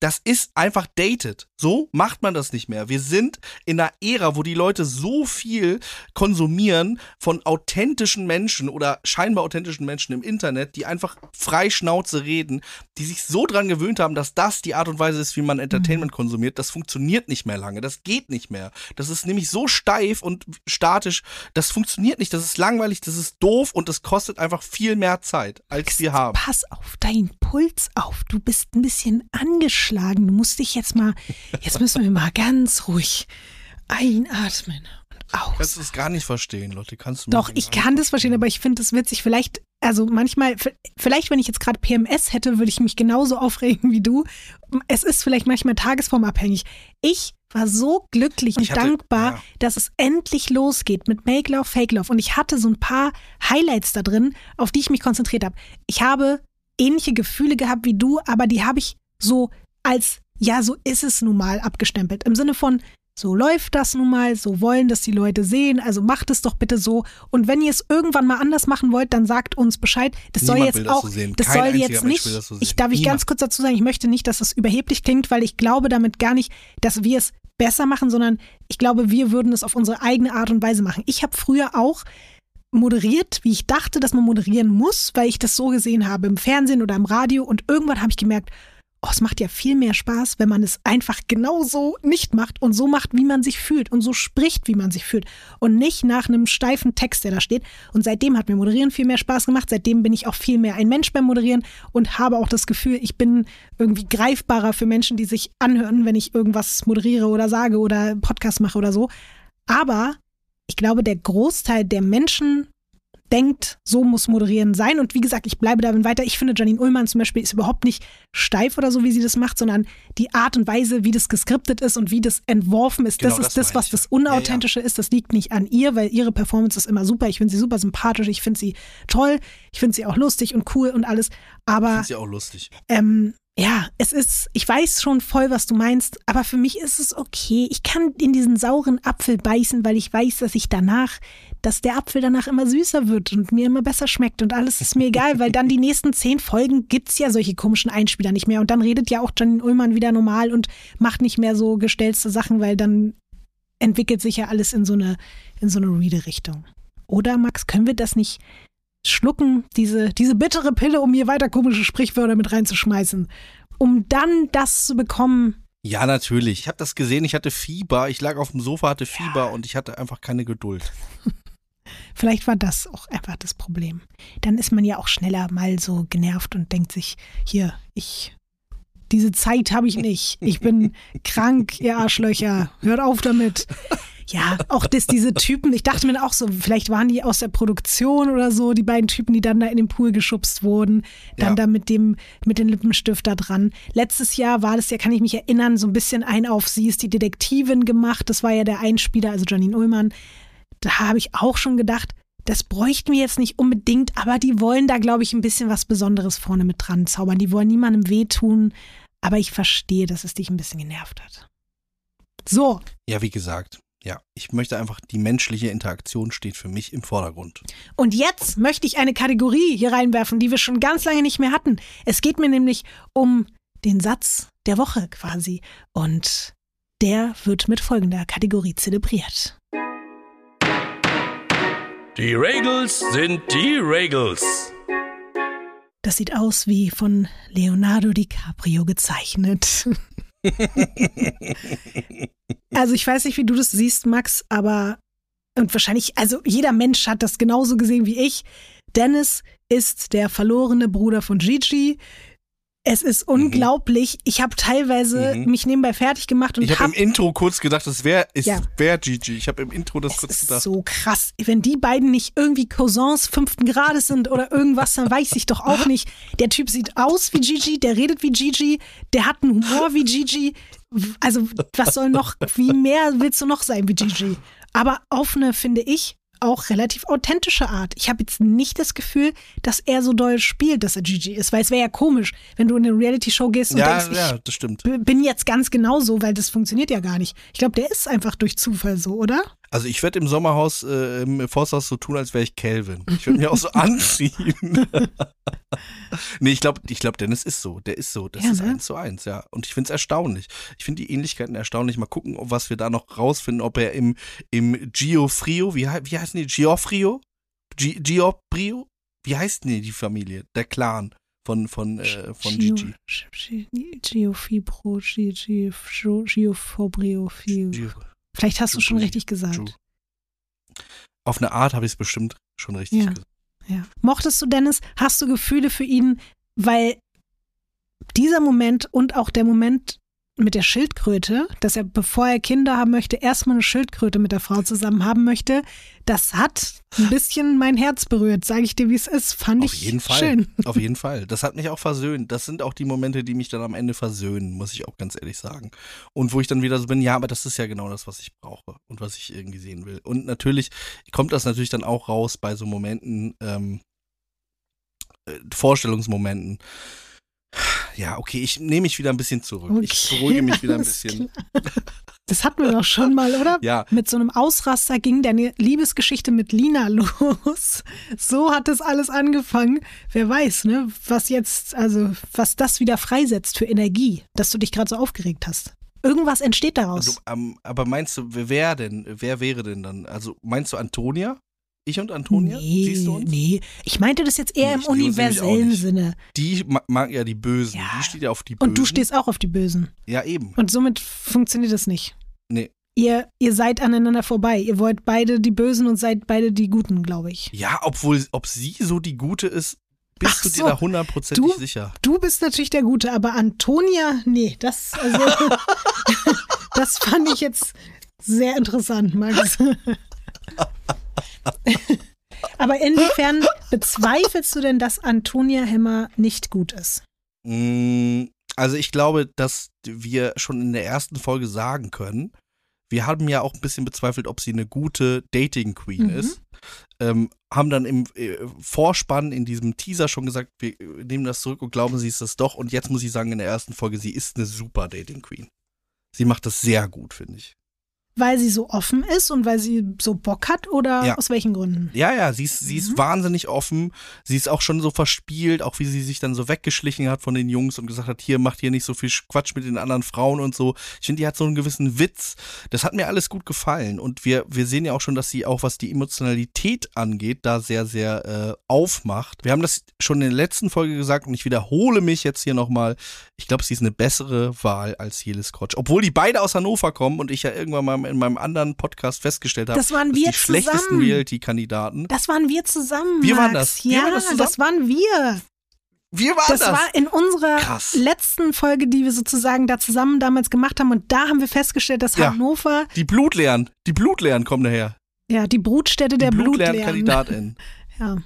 das ist einfach dated. So macht man das nicht mehr. Wir sind in einer Ära, wo die Leute so viel konsumieren von authentischen Menschen oder scheinbar authentischen Menschen im Internet, die einfach frei Schnauze reden, die sich so dran gewöhnt haben, dass das die Art und Weise ist, wie man Entertainment mhm. konsumiert. Das funktioniert nicht mehr lange. Das geht nicht mehr. Das ist nämlich so steif und statisch. Das funktioniert nicht. Das ist langweilig, das ist doof und das kostet einfach viel mehr Zeit, als wir haben. Pass auf deinen Puls auf. Du bist ein bisschen angeschlagen. Du musst dich jetzt mal, jetzt müssen wir mal ganz ruhig einatmen und aus. Kannst du es gar nicht verstehen, Lotte? Kannst du Doch, ich kann das verstehen, aber ich finde es witzig. Vielleicht, also manchmal, vielleicht, wenn ich jetzt gerade PMS hätte, würde ich mich genauso aufregen wie du. Es ist vielleicht manchmal tagesformabhängig. Ich war so glücklich und hatte, dankbar, ja. dass es endlich losgeht mit Make Love, Fake Love. Und ich hatte so ein paar Highlights da drin, auf die ich mich konzentriert habe. Ich habe ähnliche Gefühle gehabt wie du, aber die habe ich so als ja, so ist es nun mal abgestempelt. Im Sinne von, so läuft das nun mal, so wollen das die Leute sehen, also macht es doch bitte so. Und wenn ihr es irgendwann mal anders machen wollt, dann sagt uns Bescheid. Das Niemand soll jetzt auch, das, das soll jetzt nicht, so ich darf ich ganz kurz dazu sagen, ich möchte nicht, dass es überheblich klingt, weil ich glaube damit gar nicht, dass wir es besser machen, sondern ich glaube, wir würden es auf unsere eigene Art und Weise machen. Ich habe früher auch moderiert, wie ich dachte, dass man moderieren muss, weil ich das so gesehen habe im Fernsehen oder im Radio und irgendwann habe ich gemerkt, oh, es macht ja viel mehr Spaß, wenn man es einfach genauso nicht macht und so macht, wie man sich fühlt und so spricht, wie man sich fühlt und nicht nach einem steifen Text, der da steht. Und seitdem hat mir Moderieren viel mehr Spaß gemacht. Seitdem bin ich auch viel mehr ein Mensch beim Moderieren und habe auch das Gefühl, ich bin irgendwie greifbarer für Menschen, die sich anhören, wenn ich irgendwas moderiere oder sage oder Podcast mache oder so. Aber ich glaube, der Großteil der Menschen denkt, so muss Moderieren sein. Und wie gesagt, ich bleibe darin weiter. Ich finde, Janine Ullmann zum Beispiel ist überhaupt nicht steif oder so, wie sie das macht, sondern die Art und Weise, wie das geskriptet ist und wie das entworfen ist, genau, das ist das, das was das Unauthentische ja, ja. ist. Das liegt nicht an ihr, weil ihre Performance ist immer super. Ich finde sie super sympathisch, ich finde sie toll, ich finde sie auch lustig und cool und alles. Aber. Ich finde sie auch lustig. Ähm, ja, es ist, ich weiß schon voll, was du meinst, aber für mich ist es okay. Ich kann in diesen sauren Apfel beißen, weil ich weiß, dass ich danach dass der Apfel danach immer süßer wird und mir immer besser schmeckt und alles ist mir egal, weil dann die nächsten zehn Folgen gibt es ja solche komischen Einspieler nicht mehr und dann redet ja auch Janine Ullmann wieder normal und macht nicht mehr so gestellte Sachen, weil dann entwickelt sich ja alles in so eine, in so eine Reade-Richtung. Oder Max, können wir das nicht schlucken, diese, diese bittere Pille, um mir weiter komische Sprichwörter mit reinzuschmeißen, um dann das zu bekommen, ja, natürlich. Ich habe das gesehen, ich hatte Fieber, ich lag auf dem Sofa, hatte Fieber ja. und ich hatte einfach keine Geduld. Vielleicht war das auch einfach das Problem. Dann ist man ja auch schneller mal so genervt und denkt sich, hier, ich, diese Zeit habe ich nicht. Ich bin krank, ihr Arschlöcher. Hört auf damit. Ja, auch das, diese Typen, ich dachte mir auch so, vielleicht waren die aus der Produktion oder so, die beiden Typen, die dann da in den Pool geschubst wurden, dann ja. da mit dem, mit dem Lippenstift da dran. Letztes Jahr war das ja, kann ich mich erinnern, so ein bisschen ein auf sie ist die Detektivin gemacht. Das war ja der Einspieler, also Janine Ullmann da habe ich auch schon gedacht, das bräuchten wir jetzt nicht unbedingt, aber die wollen da, glaube ich, ein bisschen was Besonderes vorne mit dran zaubern. Die wollen niemandem wehtun, aber ich verstehe, dass es dich ein bisschen genervt hat. So. Ja, wie gesagt, ja, ich möchte einfach, die menschliche Interaktion steht für mich im Vordergrund. Und jetzt möchte ich eine Kategorie hier reinwerfen, die wir schon ganz lange nicht mehr hatten. Es geht mir nämlich um den Satz der Woche quasi. Und der wird mit folgender Kategorie zelebriert. Die Regels sind die Regels. Das sieht aus wie von Leonardo DiCaprio gezeichnet. also ich weiß nicht, wie du das siehst, Max, aber und wahrscheinlich, also jeder Mensch hat das genauso gesehen wie ich. Dennis ist der verlorene Bruder von Gigi. Es ist unglaublich. Ich habe teilweise Mhm. mich nebenbei fertig gemacht und Ich habe habe im Intro kurz gedacht, das wäre ist Ja. wär Gigi. Ich habe im Intro das Es kurz ist gedacht. so krass. Wenn die beiden nicht irgendwie Cousins fünften Grades sind oder irgendwas, dann weiß ich doch auch nicht. Der Typ sieht aus wie Gigi, der redet wie Gigi, der hat einen Humor wie Gigi. Also, was soll noch, wie mehr willst du noch sein wie Gigi? Aber auf eine, finde ich, auch relativ authentische Art. Ich habe jetzt nicht das Gefühl, dass er so doll spielt, dass er Gigi ist, weil es wäre ja komisch, wenn du in eine Reality-Show gehst und ja, denkst, ja, ich das stimmt. b- bin jetzt ganz genau so, weil das funktioniert ja gar nicht. Ich glaube, der ist einfach durch Zufall so, oder? Also ich werde im Sommerhaus, äh, im Forsthaus so tun, als wäre ich Calvin. Ich würde mich auch so anziehen. nee, ich glaube, ich glaub, Dennis ist so. Der ist so. Das Ja, ist ne? eins zu eins, ja. Und ich finde es erstaunlich. Ich finde die Ähnlichkeiten erstaunlich. Mal gucken, ob was wir da noch rausfinden, ob er im, im Giofrio, wie, wie heißen die? Giofrio? Gi Gioprio? Wie heißt denn die Familie? Der Clan von, von, äh, von Gio- Gigi. Gi- Giofibro, Gi- Gi- Gio- Giofobrio, Fi- Gio- Vielleicht hast du schon richtig gesagt. Auf eine Art habe ich es bestimmt schon richtig Ja. gesagt. Ja. Mochtest du Dennis? Hast du Gefühle für ihn? Weil dieser Moment und auch der Moment mit der Schildkröte, dass er, bevor er Kinder haben möchte, erstmal eine Schildkröte mit der Frau zusammen haben möchte, das hat ein bisschen mein Herz berührt, sage ich dir, wie es ist. Fand Auf ich jeden Fall. schön. Auf jeden Fall. Das hat mich auch versöhnt. Das sind auch die Momente, die mich dann am Ende versöhnen, muss ich auch ganz ehrlich sagen. Und wo ich dann wieder so bin, ja, aber das ist ja genau das, was ich brauche und was ich irgendwie sehen will. Und natürlich kommt das natürlich dann auch raus bei so Momenten, ähm, äh, Vorstellungsmomenten. Ja, okay, ich nehme mich wieder ein bisschen zurück. Ich Okay, beruhige mich wieder ein bisschen. klar. Das hatten wir doch schon mal, oder? Ja, Mit so einem Ausraster ging deine Liebesgeschichte mit Lina los. So hat das alles angefangen. Wer weiß, ne, was jetzt, also was das wieder freisetzt für Energie, dass du dich gerade so aufgeregt hast. Irgendwas entsteht daraus. also, ähm, aber meinst du, wer denn? Wer wäre denn dann? Also meinst du Antonia? Ich und Antonia? nee, Siehst du uns? nee. Ich meinte das jetzt eher Nee, im universellen. Sinne. Die ma- mag ja die Bösen. Ja. Die steht ja auf die Bösen. Und du stehst auch auf die Bösen. Ja, eben. Und somit funktioniert das nicht. Nee. Ihr, ihr seid aneinander vorbei. Ihr wollt beide die Bösen und seid beide die Guten, glaube ich. Ja, obwohl, ob sie so die Gute ist, bist Ach du so. dir da hundertprozentig sicher. Du bist natürlich der Gute, aber Antonia, nee, das, also, das fand ich jetzt sehr interessant, Max. aber inwiefern bezweifelst du denn, dass Antonia Hemmer nicht gut ist? Mm, Also ich glaube, dass wir schon in der ersten Folge sagen können, wir haben ja auch ein bisschen bezweifelt, ob sie eine gute Dating Queen Mhm. ist. Ähm, haben dann im äh, Vorspann in diesem Teaser schon gesagt, wir äh, nehmen das zurück und glauben, sie ist das doch. Und jetzt muss ich sagen, in der ersten Folge, sie ist eine super Dating Queen. Sie macht das sehr gut, finde ich. Weil sie so offen ist und weil sie so Bock hat oder Ja. aus welchen Gründen? Ja, ja, sie ist, sie ist Mhm. wahnsinnig offen. Sie ist auch schon so verspielt, auch wie sie sich dann so weggeschlichen hat von den Jungs und gesagt hat, hier macht hier nicht so viel Quatsch mit den anderen Frauen und so. Ich finde, die hat so einen gewissen Witz. Das hat mir alles gut gefallen. Und wir, wir sehen ja auch schon, dass sie auch, was die Emotionalität angeht, da sehr, sehr äh, aufmacht. Wir haben das schon in der letzten Folge gesagt und ich wiederhole mich jetzt hier nochmal. Ich glaube, sie ist eine bessere Wahl als Jelis Krotsch. Obwohl die beide aus Hannover kommen und ich ja irgendwann mal in meinem anderen Podcast festgestellt habe, Das waren dass wir die schlechtesten zusammen. Reality-Kandidaten. Das waren wir zusammen. Wir waren Max. das. Wir Ja, waren das zusammen? das waren wir. Wir waren Das, war in unserer Krass. letzten Folge, die wir sozusagen da zusammen damals gemacht haben. Und da haben wir festgestellt, dass Ja. Hannover, Die Blutleeren, die Blutleeren kommen daher. ja, die Brutstätte der die Blutleeren. Blutleeren-Kandidatin. Ja.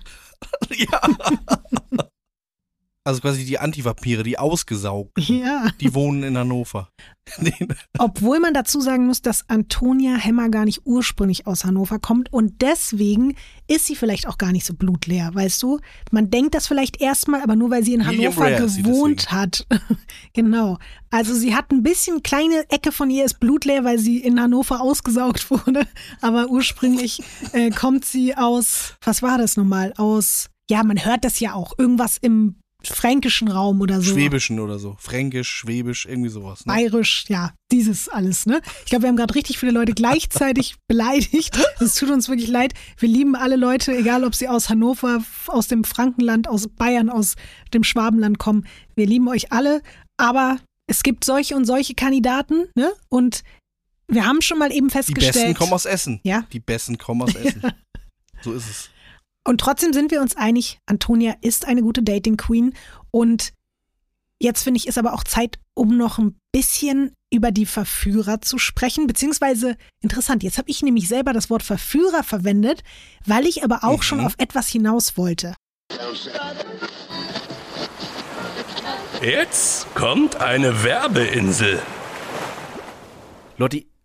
ja. Also quasi die Antivampire, die ausgesaugt, ja. die wohnen in Hannover. Nee, Obwohl man dazu sagen muss, dass Antonia Hemmer gar nicht ursprünglich aus Hannover kommt und deswegen ist sie vielleicht auch gar nicht so blutleer, weißt du? Man denkt das vielleicht erstmal, aber nur weil sie in Medium Hannover gewohnt hat. genau. Also sie hat ein bisschen kleine Ecke von ihr ist blutleer, weil sie in Hannover ausgesaugt wurde, aber ursprünglich äh, kommt sie aus, was war das nochmal? Aus, ja, man hört das ja auch, irgendwas im fränkischen Raum oder so. Schwäbischen oder so. Fränkisch, Schwäbisch, irgendwie sowas. Ne? Bayerisch, ja, dieses alles, ne? Ich glaube, wir haben gerade richtig viele Leute gleichzeitig beleidigt. Es tut uns wirklich leid. Wir lieben alle Leute, egal ob sie aus Hannover, aus dem Frankenland, aus Bayern, aus dem Schwabenland kommen. Wir lieben euch alle, aber es gibt solche und solche Kandidaten, ne? Und wir haben schon mal eben Die festgestellt. Besten kommen aus Essen. Ja. Die Besten kommen aus Essen. So ist es. Und trotzdem sind wir uns einig, Antonia ist eine gute Dating Queen und jetzt finde ich, ist aber auch Zeit, um noch ein bisschen über die Verführer zu sprechen, beziehungsweise interessant, jetzt habe ich nämlich selber das Wort Verführer verwendet, weil ich aber auch mhm. schon auf etwas hinaus wollte. Jetzt kommt eine Werbeinsel. Lotti,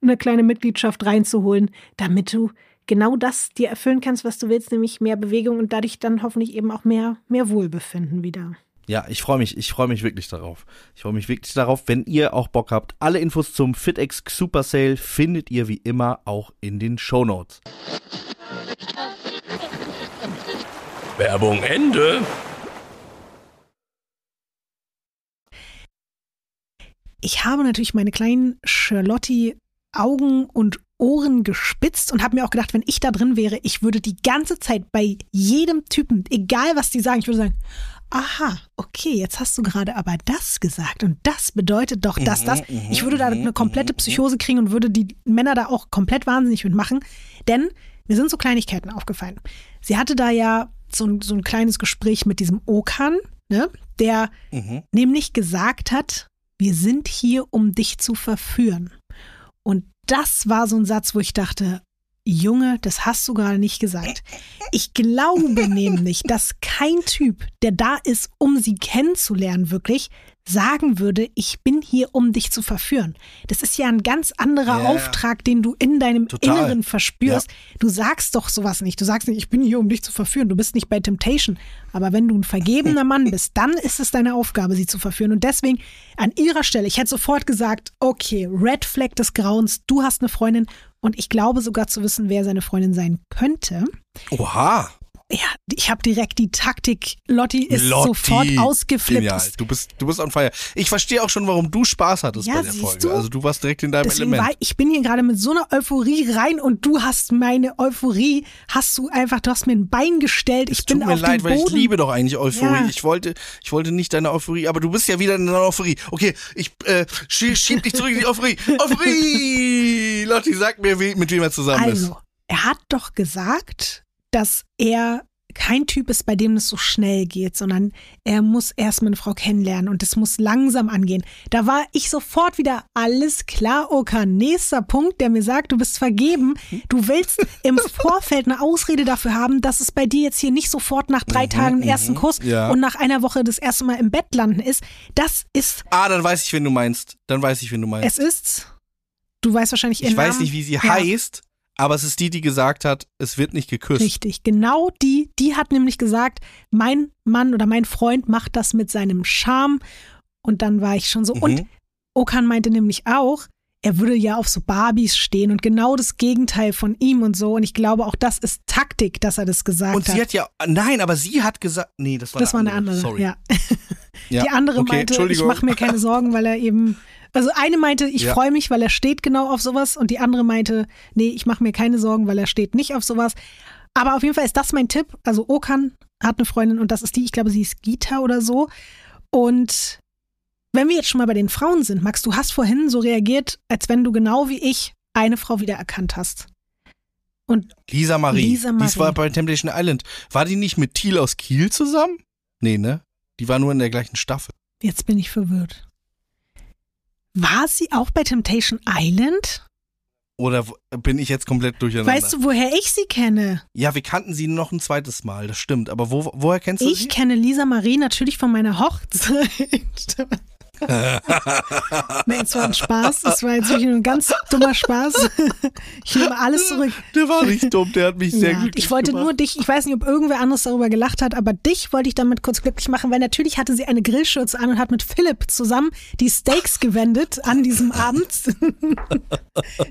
eine kleine Mitgliedschaft reinzuholen, damit du genau das dir erfüllen kannst, was du willst, nämlich mehr Bewegung und dadurch dann hoffentlich eben auch mehr, mehr Wohlbefinden wieder. Ja, ich freue mich, ich freue mich wirklich darauf. Ich freue mich wirklich darauf, wenn ihr auch Bock habt. Alle Infos zum FitX Super Sale findet ihr wie immer auch in den Show Notes. Werbung Ende. Ich habe natürlich meine kleinen Charlotte Augen und Ohren gespitzt und habe mir auch gedacht, wenn ich da drin wäre, ich würde die ganze Zeit bei jedem Typen, egal was die sagen, ich würde sagen, aha, okay, jetzt hast du gerade aber das gesagt und das bedeutet doch das, das. Mhm, mhm, ich würde da mhm, eine komplette Psychose kriegen und würde die Männer da auch komplett wahnsinnig mitmachen, denn mir sind so Kleinigkeiten aufgefallen. Sie hatte da ja so ein, so ein kleines Gespräch mit diesem Okan, ne, der mhm. nämlich gesagt hat, wir sind hier, um dich zu verführen. Das war so ein Satz, wo ich dachte, Junge, das hast du gerade nicht gesagt. Ich glaube nämlich, dass kein Typ, der da ist, um sie kennenzulernen, wirklich sagen würde, ich bin hier, um dich zu verführen. Das ist ja ein ganz anderer yeah. Auftrag, den du in deinem Total. Inneren verspürst. Ja. Du sagst doch sowas nicht. Du sagst nicht, ich bin hier, um dich zu verführen. Du bist nicht bei Temptation. Aber wenn du ein vergebener Mann bist, dann ist es deine Aufgabe, sie zu verführen. Und deswegen an ihrer Stelle, ich hätte sofort gesagt, okay, Red Flag des Grauens, du hast eine Freundin und ich glaube sogar zu wissen, wer seine Freundin sein könnte. Oha. Ja, ich habe direkt die Taktik. Lotti ist Lotti. sofort ausgeflippt. Genial. Du bist, du bist on fire. Ich verstehe auch schon, warum du Spaß hattest ja, bei der Folge. Du? Also du warst direkt in deinem Deswegen Element. War, ich bin hier gerade mit so einer Euphorie rein und du hast meine Euphorie, hast du einfach, du hast mir ein Bein gestellt. Ich es bin tut mir auf leid, weil ich liebe doch eigentlich Euphorie. Ja. Ich wollte, ich wollte nicht deine Euphorie, aber du bist ja wieder in deiner Euphorie. Okay, ich äh, schieb, schieb dich zurück in die Euphorie. Euphorie! Lotti, sag mir, wie, mit wem er zusammen also, ist. Er hat doch gesagt, dass er kein Typ ist, bei dem es so schnell geht, sondern er muss erstmal eine Frau kennenlernen und es muss langsam angehen. Da war ich sofort wieder alles klar, Oka. Nächster Punkt, der mir sagt, du bist vergeben. Du willst im Vorfeld eine Ausrede dafür haben, dass es bei dir jetzt hier nicht sofort nach drei Mhm, Tagen ersten mhm, Kuss ja. und nach einer Woche das erste Mal im Bett landen ist. Das ist, Ah, dann weiß ich, wen du meinst. Dann weiß ich, wen du meinst. es ist, du weißt wahrscheinlich ihren ich weiß Namen. nicht, wie sie Ja. heißt, aber es ist die, die gesagt hat, es wird nicht geküsst. Richtig, genau die, die hat nämlich gesagt, mein Mann oder mein Freund macht das mit seinem Charme. Und dann war ich schon so. Mhm. Und Okan meinte nämlich auch, er würde ja auf so Barbies stehen und genau das Gegenteil von ihm und so. Und ich glaube, auch das ist Taktik, dass er das gesagt Und sie hat. hat ja, nein, aber sie hat gesagt, nee, das war das war eine eine andere, Sorry. ja. Ja, Die andere okay, meinte, ich mache mir keine Sorgen, weil er eben. Also eine meinte, ich Ja. freue mich, weil er steht genau auf sowas. Und die andere meinte, nee, ich mache mir keine Sorgen, weil er steht nicht auf sowas. Aber auf jeden Fall ist das mein Tipp. Also Okan hat eine Freundin und das ist die, ich glaube, sie ist Gita oder so. Und wenn wir jetzt schon mal bei den Frauen sind, Max, du hast vorhin so reagiert, als wenn du genau wie ich eine Frau wiedererkannt hast. Und Lisa Marie. Lisa Marie. Die war bei Temptation Island. War die nicht mit Thiel aus Kiel zusammen? Nee, ne? Die war nur in der gleichen Staffel. jetzt bin ich verwirrt. War sie auch bei Temptation Island? Oder bin ich jetzt komplett durcheinander? Weißt du, woher ich sie kenne? Ja, wir kannten sie noch ein zweites Mal, das stimmt. Aber wo, woher kennst du Ich sie? kenne Lisa Marie natürlich von meiner Hochzeit. nee, es war ein Spaß. Es war jetzt wirklich ein ganz dummer Spaß. Ich nehme alles zurück. Der war nicht dumm, der hat mich sehr Ja, glücklich ich wollte gemacht. nur dich, ich weiß nicht, ob irgendwer anderes darüber gelacht hat, aber dich wollte ich damit kurz glücklich machen, weil natürlich hatte sie eine Grillschürze an und hat mit Philipp zusammen die Steaks gewendet an diesem Abend.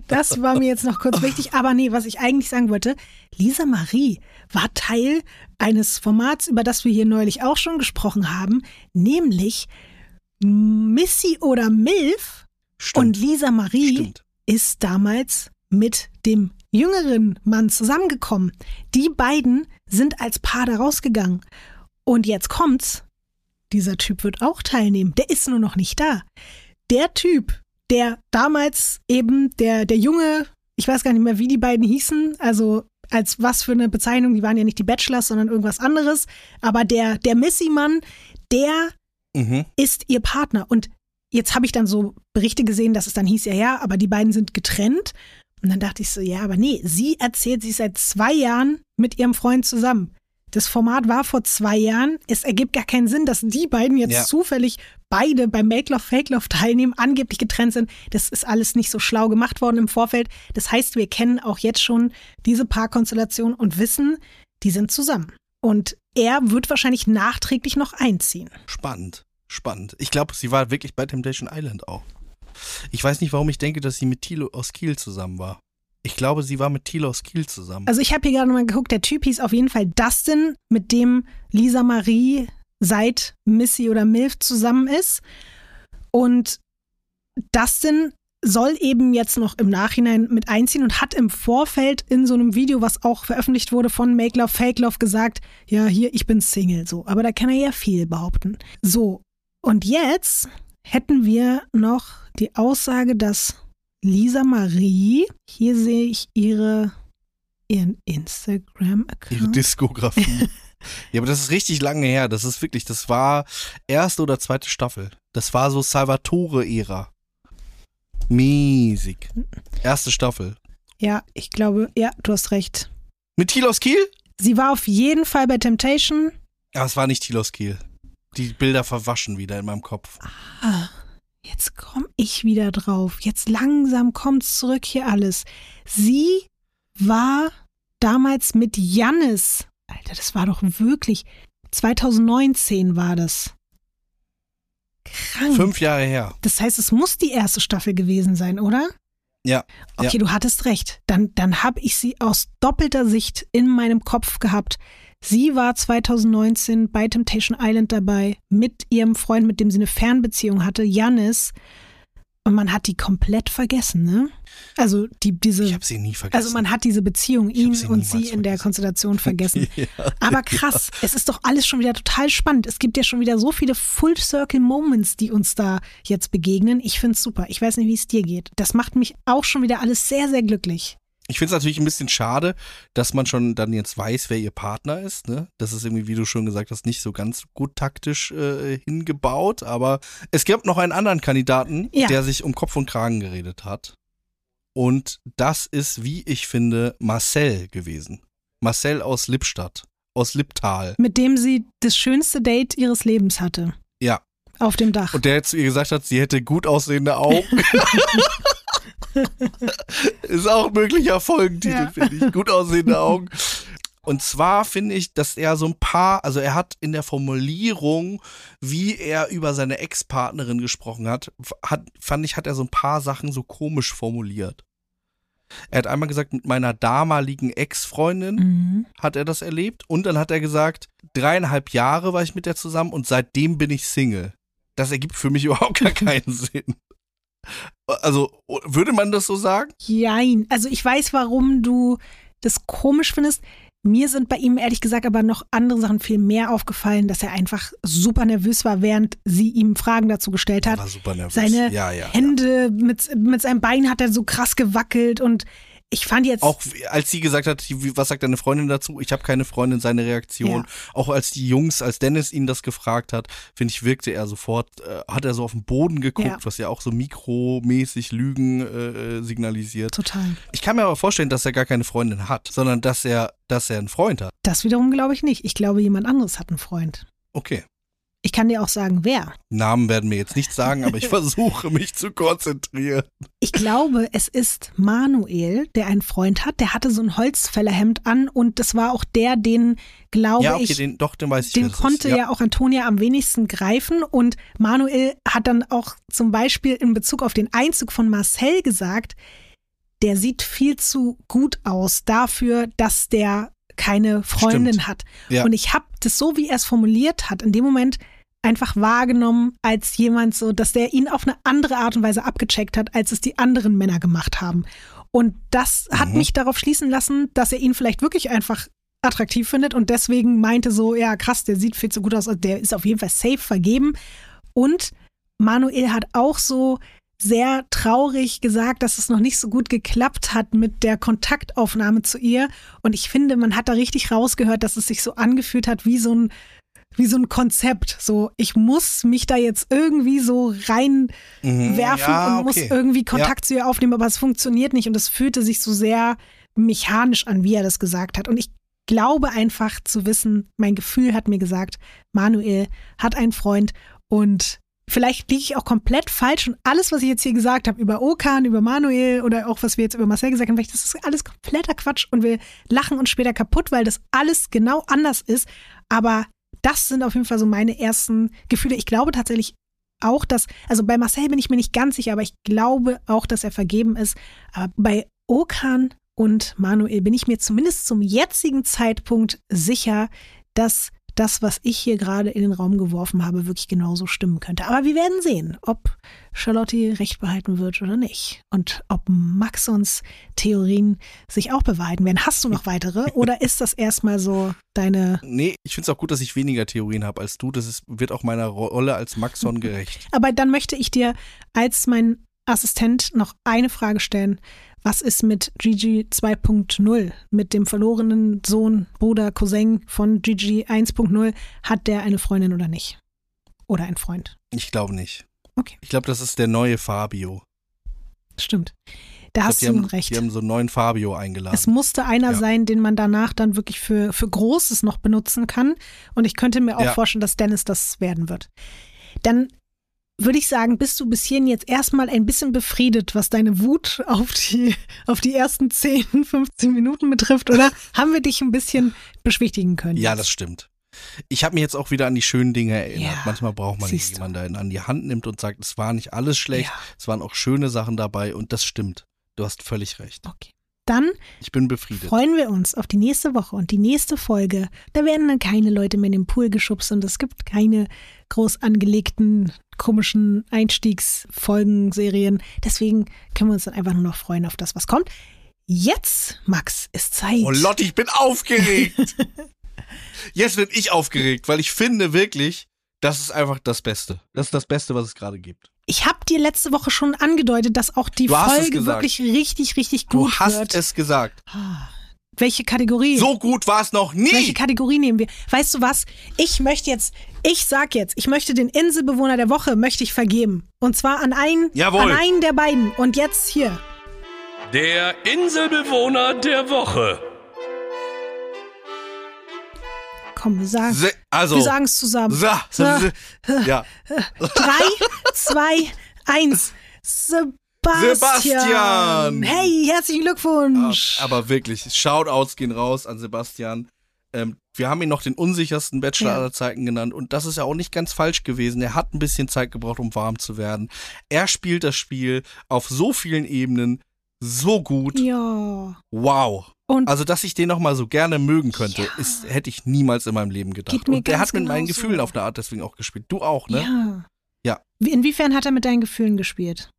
Das war mir jetzt noch kurz wichtig. Aber nee, was ich eigentlich sagen wollte, Lisa Marie war Teil eines Formats, über das wir hier neulich auch schon gesprochen haben, nämlich Missy oder Milf. Stimmt, Und Lisa Marie stimmt. ist damals mit dem jüngeren Mann zusammengekommen. Die beiden sind als Paar da rausgegangen. Und jetzt kommt's. Dieser Typ wird auch teilnehmen. Der ist nur noch nicht da. Der Typ, der damals eben der, der junge, ich weiß gar nicht mehr, wie die beiden hießen, also als was für eine Bezeichnung, die waren ja nicht die Bachelors, sondern irgendwas anderes, aber der, der Missy-Mann, der Mhm. ist ihr Partner. Und jetzt habe ich dann so Berichte gesehen, dass es dann hieß, ja, ja, aber die beiden sind getrennt. Und dann dachte ich so, ja, aber nee, sie erzählt, sie ist seit zwei Jahren mit ihrem Freund zusammen. Das Format war vor zwei Jahren. Es ergibt gar keinen Sinn, dass die beiden jetzt Ja. zufällig beide beim Make Love Fake Love teilnehmen, angeblich getrennt sind. Das ist alles nicht so schlau gemacht worden im Vorfeld. Das heißt, wir kennen auch jetzt schon diese Paarkonstellation und wissen, die sind zusammen. Und er wird wahrscheinlich nachträglich noch einziehen. Spannend, spannend. Ich glaube, sie war wirklich bei Temptation Island auch. Ich weiß nicht, warum ich denke, dass sie mit Thilo aus Kiel zusammen war. Ich glaube, sie war mit Thilo aus Kiel zusammen. Also ich habe hier gerade mal geguckt, der Typ hieß auf jeden Fall Dustin, mit dem Lisa Marie seit Missy oder Milf zusammen ist. Und Dustin soll eben jetzt noch im Nachhinein mit einziehen und hat im Vorfeld in so einem Video, was auch veröffentlicht wurde von Make Love Fake Love, gesagt, ja, hier, ich bin Single, so. Aber da kann er ja viel behaupten. So, und jetzt hätten wir noch die Aussage, dass Lisa Marie, hier sehe ich ihre, ihren Ihre Instagram-Account. Diskografie. ja, aber das ist richtig lange her. Das ist wirklich, das war erste oder zweite Staffel. Das war so Salvatore-Ära. Mäßig. Erste Staffel. Ja, ich glaube, ja, du hast recht. Mit Thilo aus Kiel? Sie war auf jeden Fall bei Temptation. Aber es war nicht Thilo aus Kiel. Die Bilder verwaschen wieder in meinem Kopf. Ah, jetzt komme ich wieder drauf. Jetzt langsam kommt's zurück hier alles. Sie war damals mit Jannis. Alter, das war doch wirklich 2019 war das. Krank. Fünf Jahre her. Das heißt, es muss die erste Staffel gewesen sein, oder? Ja. Okay, ja. du hattest recht. Dann, dann habe ich sie aus doppelter Sicht in meinem Kopf gehabt. Sie war 2019 bei Temptation Island dabei mit ihrem Freund, mit dem sie eine Fernbeziehung hatte, Jannis. Und man hat die komplett vergessen, ne? Also die, diese. Ich habe sie nie vergessen. Also man hat diese Beziehung, ihn sie und sie in der. Konstellation vergessen. Ja, Aber krass, es ist doch alles schon wieder total spannend. Es gibt ja schon wieder so viele Full-Circle-Moments, die uns da jetzt begegnen. Ich find's super. Ich weiß nicht, wie es dir geht. Das macht mich auch schon wieder alles sehr, sehr glücklich. Ich finde es natürlich ein bisschen schade, dass man schon dann jetzt weiß, wer ihr Partner ist. Ne? Das ist irgendwie, wie du schon gesagt hast, nicht so ganz gut taktisch äh, hingebaut. Aber es gibt noch einen anderen Kandidaten, Ja. der sich um Kopf und Kragen geredet hat. Und das ist, wie ich finde, Marcel gewesen. Marcel aus Lippstadt, aus Lipptal. Mit dem sie das schönste Date ihres Lebens hatte. Ja. Auf dem Dach. Und der zu ihr gesagt hat, sie hätte gut aussehende Augen. ist auch ein möglicher Folgentitel, Ja. finde ich. Gut aussehende Augen. Und zwar finde ich, dass er so ein paar, also er hat in der Formulierung, wie er über seine Ex-Partnerin gesprochen hat, hat, fand ich, hat er so ein paar Sachen so komisch formuliert. Er hat einmal gesagt, mit meiner damaligen Ex-Freundin Mhm. hat er das erlebt. Und dann hat er gesagt, dreieinhalb Jahre war ich mit der zusammen und seitdem bin ich Single. Das ergibt für mich überhaupt gar keinen Sinn. Also, würde man das so sagen? Jein. Also ich weiß, warum du das komisch findest. Mir sind bei ihm ehrlich gesagt aber noch andere Sachen viel mehr aufgefallen, dass er einfach super nervös war, während sie ihm Fragen dazu gestellt Er hat. war super nervös. Seine ja, ja, ja. Hände mit, mit seinem Bein hat er so krass gewackelt und ich fand jetzt. Auch als sie gesagt hat, was sagt deine Freundin dazu? Ich habe keine Freundin, seine Reaktion. Ja. Auch als die Jungs, als Dennis ihn das gefragt hat, finde ich, wirkte er sofort, äh, hat er so auf den Boden geguckt, Ja. was ja auch so mikromäßig Lügen äh, äh, signalisiert. total. Ich kann mir aber vorstellen, dass er gar keine Freundin hat, sondern dass er, dass er einen Freund hat. Das wiederum glaube ich nicht. Ich glaube, jemand anderes hat einen Freund. Okay. Ich kann dir auch sagen, wer. Namen werden mir jetzt nicht sagen, aber ich versuche mich zu konzentrieren. Ich glaube, es ist Manuel, der einen Freund hat. Der hatte so ein Holzfällerhemd an und das war auch der, den, glaube ja, okay, ich, den, doch, den weiß ich. den konnte ist. ja. auch Antonia am wenigsten greifen. Und Manuel hat dann auch zum Beispiel in Bezug auf den Einzug von Marcel gesagt, der sieht viel zu gut aus dafür, dass der keine Freundin Stimmt. hat. Ja. Und ich habe das so, wie er es formuliert hat, in dem Moment einfach wahrgenommen als jemand so, dass der ihn auf eine andere Art und Weise abgecheckt hat, als es die anderen Männer gemacht haben. Und das hat Mhm. mich darauf schließen lassen, dass er ihn vielleicht wirklich einfach attraktiv findet und deswegen meinte so, ja krass, der sieht viel zu gut aus, also der ist auf jeden Fall safe vergeben. Und Manuel hat auch so sehr traurig gesagt, dass es noch nicht so gut geklappt hat mit der Kontaktaufnahme zu ihr. Und ich finde, man hat da richtig rausgehört, dass es sich so angefühlt hat wie so ein wie so ein Konzept. So, ich muss mich da jetzt irgendwie so reinwerfen Mhm, ja, und muss okay. irgendwie Kontakt zu ihr aufnehmen, aber es funktioniert nicht und es fühlte sich so sehr mechanisch an, wie er das gesagt hat. Und ich glaube einfach zu wissen, mein Gefühl hat mir gesagt, Manuel hat einen Freund und vielleicht liege ich auch komplett falsch und alles, was ich jetzt hier gesagt habe über Okan, über Manuel oder auch was wir jetzt über Marcel gesagt haben, vielleicht das ist alles kompletter Quatsch und wir lachen uns später kaputt, weil das alles genau anders ist. Aber das sind auf jeden Fall so meine ersten Gefühle. Ich glaube tatsächlich auch, dass, also bei Marcel bin ich mir nicht ganz sicher, aber ich glaube auch, dass er vergeben ist. Aber bei Okan und Manuel bin ich mir zumindest zum jetzigen Zeitpunkt sicher, dass das, was ich hier gerade in den Raum geworfen habe, wirklich genauso stimmen könnte. Aber wir werden sehen, ob Charlotte recht behalten wird oder nicht. Und ob Maxons Theorien sich auch bewahrheiten werden. Hast du noch weitere? Oder ist das erstmal so deine. Nee, ich finde es auch gut, dass ich weniger Theorien habe als du. Das ist, wird auch meiner Rolle als Maxon gerecht. Aber dann möchte ich dir als mein Assistent noch eine Frage stellen. Was ist mit Gigi 2.0? Mit dem verlorenen Sohn, Bruder, Cousin von Gigi 1.0? Hat der eine Freundin oder nicht? Oder ein Freund? Ich glaube nicht. Okay. Ich glaube, das ist der neue Fabio. Stimmt. Da hast glaub, die du haben, recht. Die haben so einen neuen Fabio eingeladen. Es musste einer Ja. sein, den man danach dann wirklich für, für Großes noch benutzen kann. Und ich könnte mir auch Ja. vorstellen, dass Dennis das werden wird. Dann würde ich sagen, bist du bis hierhin jetzt erstmal ein bisschen befriedet, was deine Wut auf die, auf die ersten 10, 15 Minuten betrifft, oder? Haben wir dich ein bisschen beschwichtigen können? ja, das stimmt. Ich habe mich jetzt auch wieder an die schönen Dinge erinnert. Ja, Manchmal braucht man du. jemanden, der einen an die Hand nimmt und sagt, es war nicht alles schlecht, Ja. es waren auch schöne Sachen dabei und das stimmt. Du hast völlig recht. Okay. Dann Ich bin befriedet. freuen wir uns auf die nächste Woche und die nächste Folge. Da werden dann keine Leute mehr in den Pool geschubst und es gibt keine groß angelegten, komischen Einstiegsfolgen, Serien. Deswegen können wir uns dann einfach nur noch freuen auf das, was kommt. Jetzt, Max, ist Zeit. Oh Lotti, ich bin aufgeregt. Jetzt bin ich aufgeregt, weil ich finde wirklich, das ist einfach das Beste. Das ist das Beste, was es gerade gibt. Ich habe dir letzte Woche schon angedeutet, dass auch die Du Folge wirklich richtig, richtig Du gut hast wird. es gesagt. Welche Kategorie? So gut war es noch Welche nie. Kategorie nehmen wir? Weißt du was? Ich möchte jetzt, ich sag jetzt, ich möchte den Inselbewohner der Woche möchte ich vergeben. Und zwar an einen, Jawohl. an einen der beiden. Und jetzt hier. Der Inselbewohner der Woche. Komm, wir sagen, Se also, wir sagen es zusammen. so, so, ja. Drei, zwei, eins. Sebastian. Sebastian. Hey, herzlichen Glückwunsch. Aber wirklich, Shoutouts gehen raus an Sebastian. Ähm, wir haben ihn noch den unsichersten Bachelor Ja. aller Zeiten genannt und das ist ja auch nicht ganz falsch gewesen. Er hat ein bisschen Zeit gebraucht, um warm zu werden. Er spielt das Spiel auf so vielen Ebenen so gut. Ja. Wow. Und Also, dass ich den noch mal so gerne mögen könnte, Ja. ist, hätte ich niemals in meinem Leben gedacht. Und der hat mit meinen genauso. Gefühlen auf eine Art deswegen auch gespielt. Du auch, ne? ja. Ja. Wie- Inwiefern hat er mit deinen Gefühlen gespielt?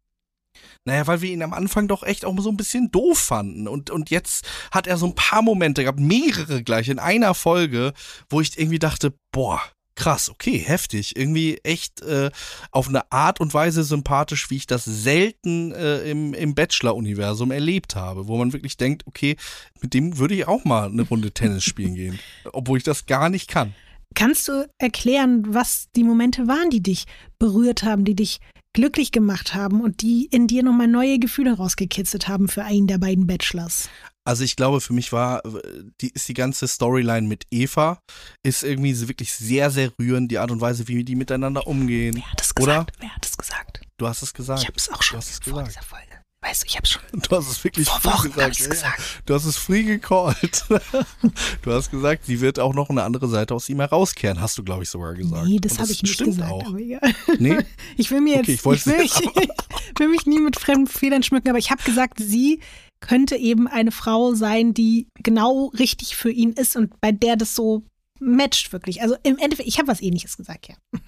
Naja, weil wir ihn am Anfang doch echt auch so ein bisschen doof fanden. Und, und jetzt hat er so ein paar Momente gehabt, mehrere gleich in einer Folge, wo ich irgendwie dachte, boah, krass, okay, heftig. Irgendwie echt äh, auf eine Art und Weise sympathisch, wie ich das selten äh, im, im Bachelor-Universum erlebt habe, wo man wirklich denkt, okay, mit dem würde ich auch mal eine Runde Tennis spielen gehen. Obwohl ich das gar nicht kann. Kannst du erklären, was die Momente waren, die dich berührt haben, die dich glücklich gemacht haben und die in dir nochmal neue Gefühle rausgekitzelt haben für einen der beiden Bachelors? Also ich glaube, für mich war, äh, die ist die ganze Storyline mit Eva, ist irgendwie wirklich sehr, sehr rührend, die Art und Weise, wie die miteinander umgehen. Wer hat es Oder? gesagt? Wer hat es gesagt? Du hast es gesagt. Ich habe es auch schon vor gesagt. dieser Folge. Weißt du, ich habe schon Du hast es wirklich vor Wochen gesagt. ja. gesagt. Du hast es free gecallt. Du hast gesagt, sie wird auch noch eine andere Seite aus ihm herauskehren, hast du, glaube ich, sogar gesagt. Nee, das habe ich nicht stimmt gesagt. Auch. Aber egal. Nee? Ich will mir jetzt, Okay, ich ich will, mich, jetzt will mich nie mit fremden Federn schmücken, aber ich habe gesagt, sie könnte eben eine Frau sein, die genau richtig für ihn ist und bei der das so matcht wirklich. Also im Endeffekt, ich habe was ähnliches gesagt, ja.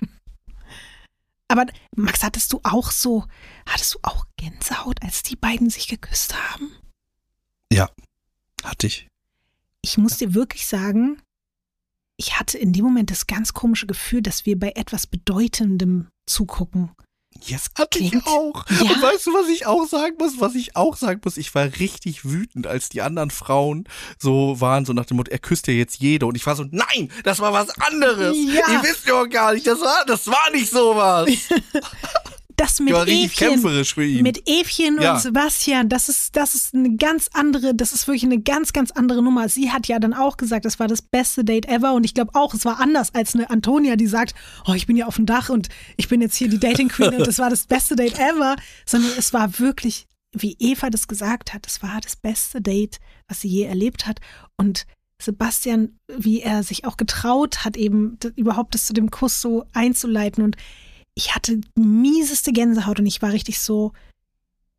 Aber Max, hattest du auch so, hattest du auch Gänsehaut, als die beiden sich geküsst haben? Hatte ich. Ich muss dir wirklich sagen, ich hatte in dem Moment das ganz komische Gefühl, dass wir bei etwas Bedeutendem zugucken. Jetzt hatte Klingt- ich auch. Ja. Und weißt du, was ich auch sagen muss? Was ich auch sagen muss, ich war richtig wütend, als die anderen Frauen so waren, so nach dem Motto, er küsst ja jetzt jede. Und ich war so, nein, das war was anderes. Ja. Ihr wisst ja auch gar nicht, das war, das war nicht sowas. Das mit war Evchen, kämpferisch für ihn. mit Evchen Ja. und Sebastian, das ist, das ist eine ganz andere, das ist wirklich eine ganz, ganz andere Nummer. Sie hat ja dann auch gesagt, das war das beste Date ever und ich glaube auch, es war anders als eine Antonia, die sagt, oh, ich bin ja auf dem Dach und ich bin jetzt hier die Dating Queen und das war das beste Date ever, sondern es war wirklich, wie Eva das gesagt hat, es war das beste Date, was sie je erlebt hat und Sebastian, wie er sich auch getraut hat, eben überhaupt das zu dem Kuss so einzuleiten und ich hatte mieseste Gänsehaut und ich war richtig so,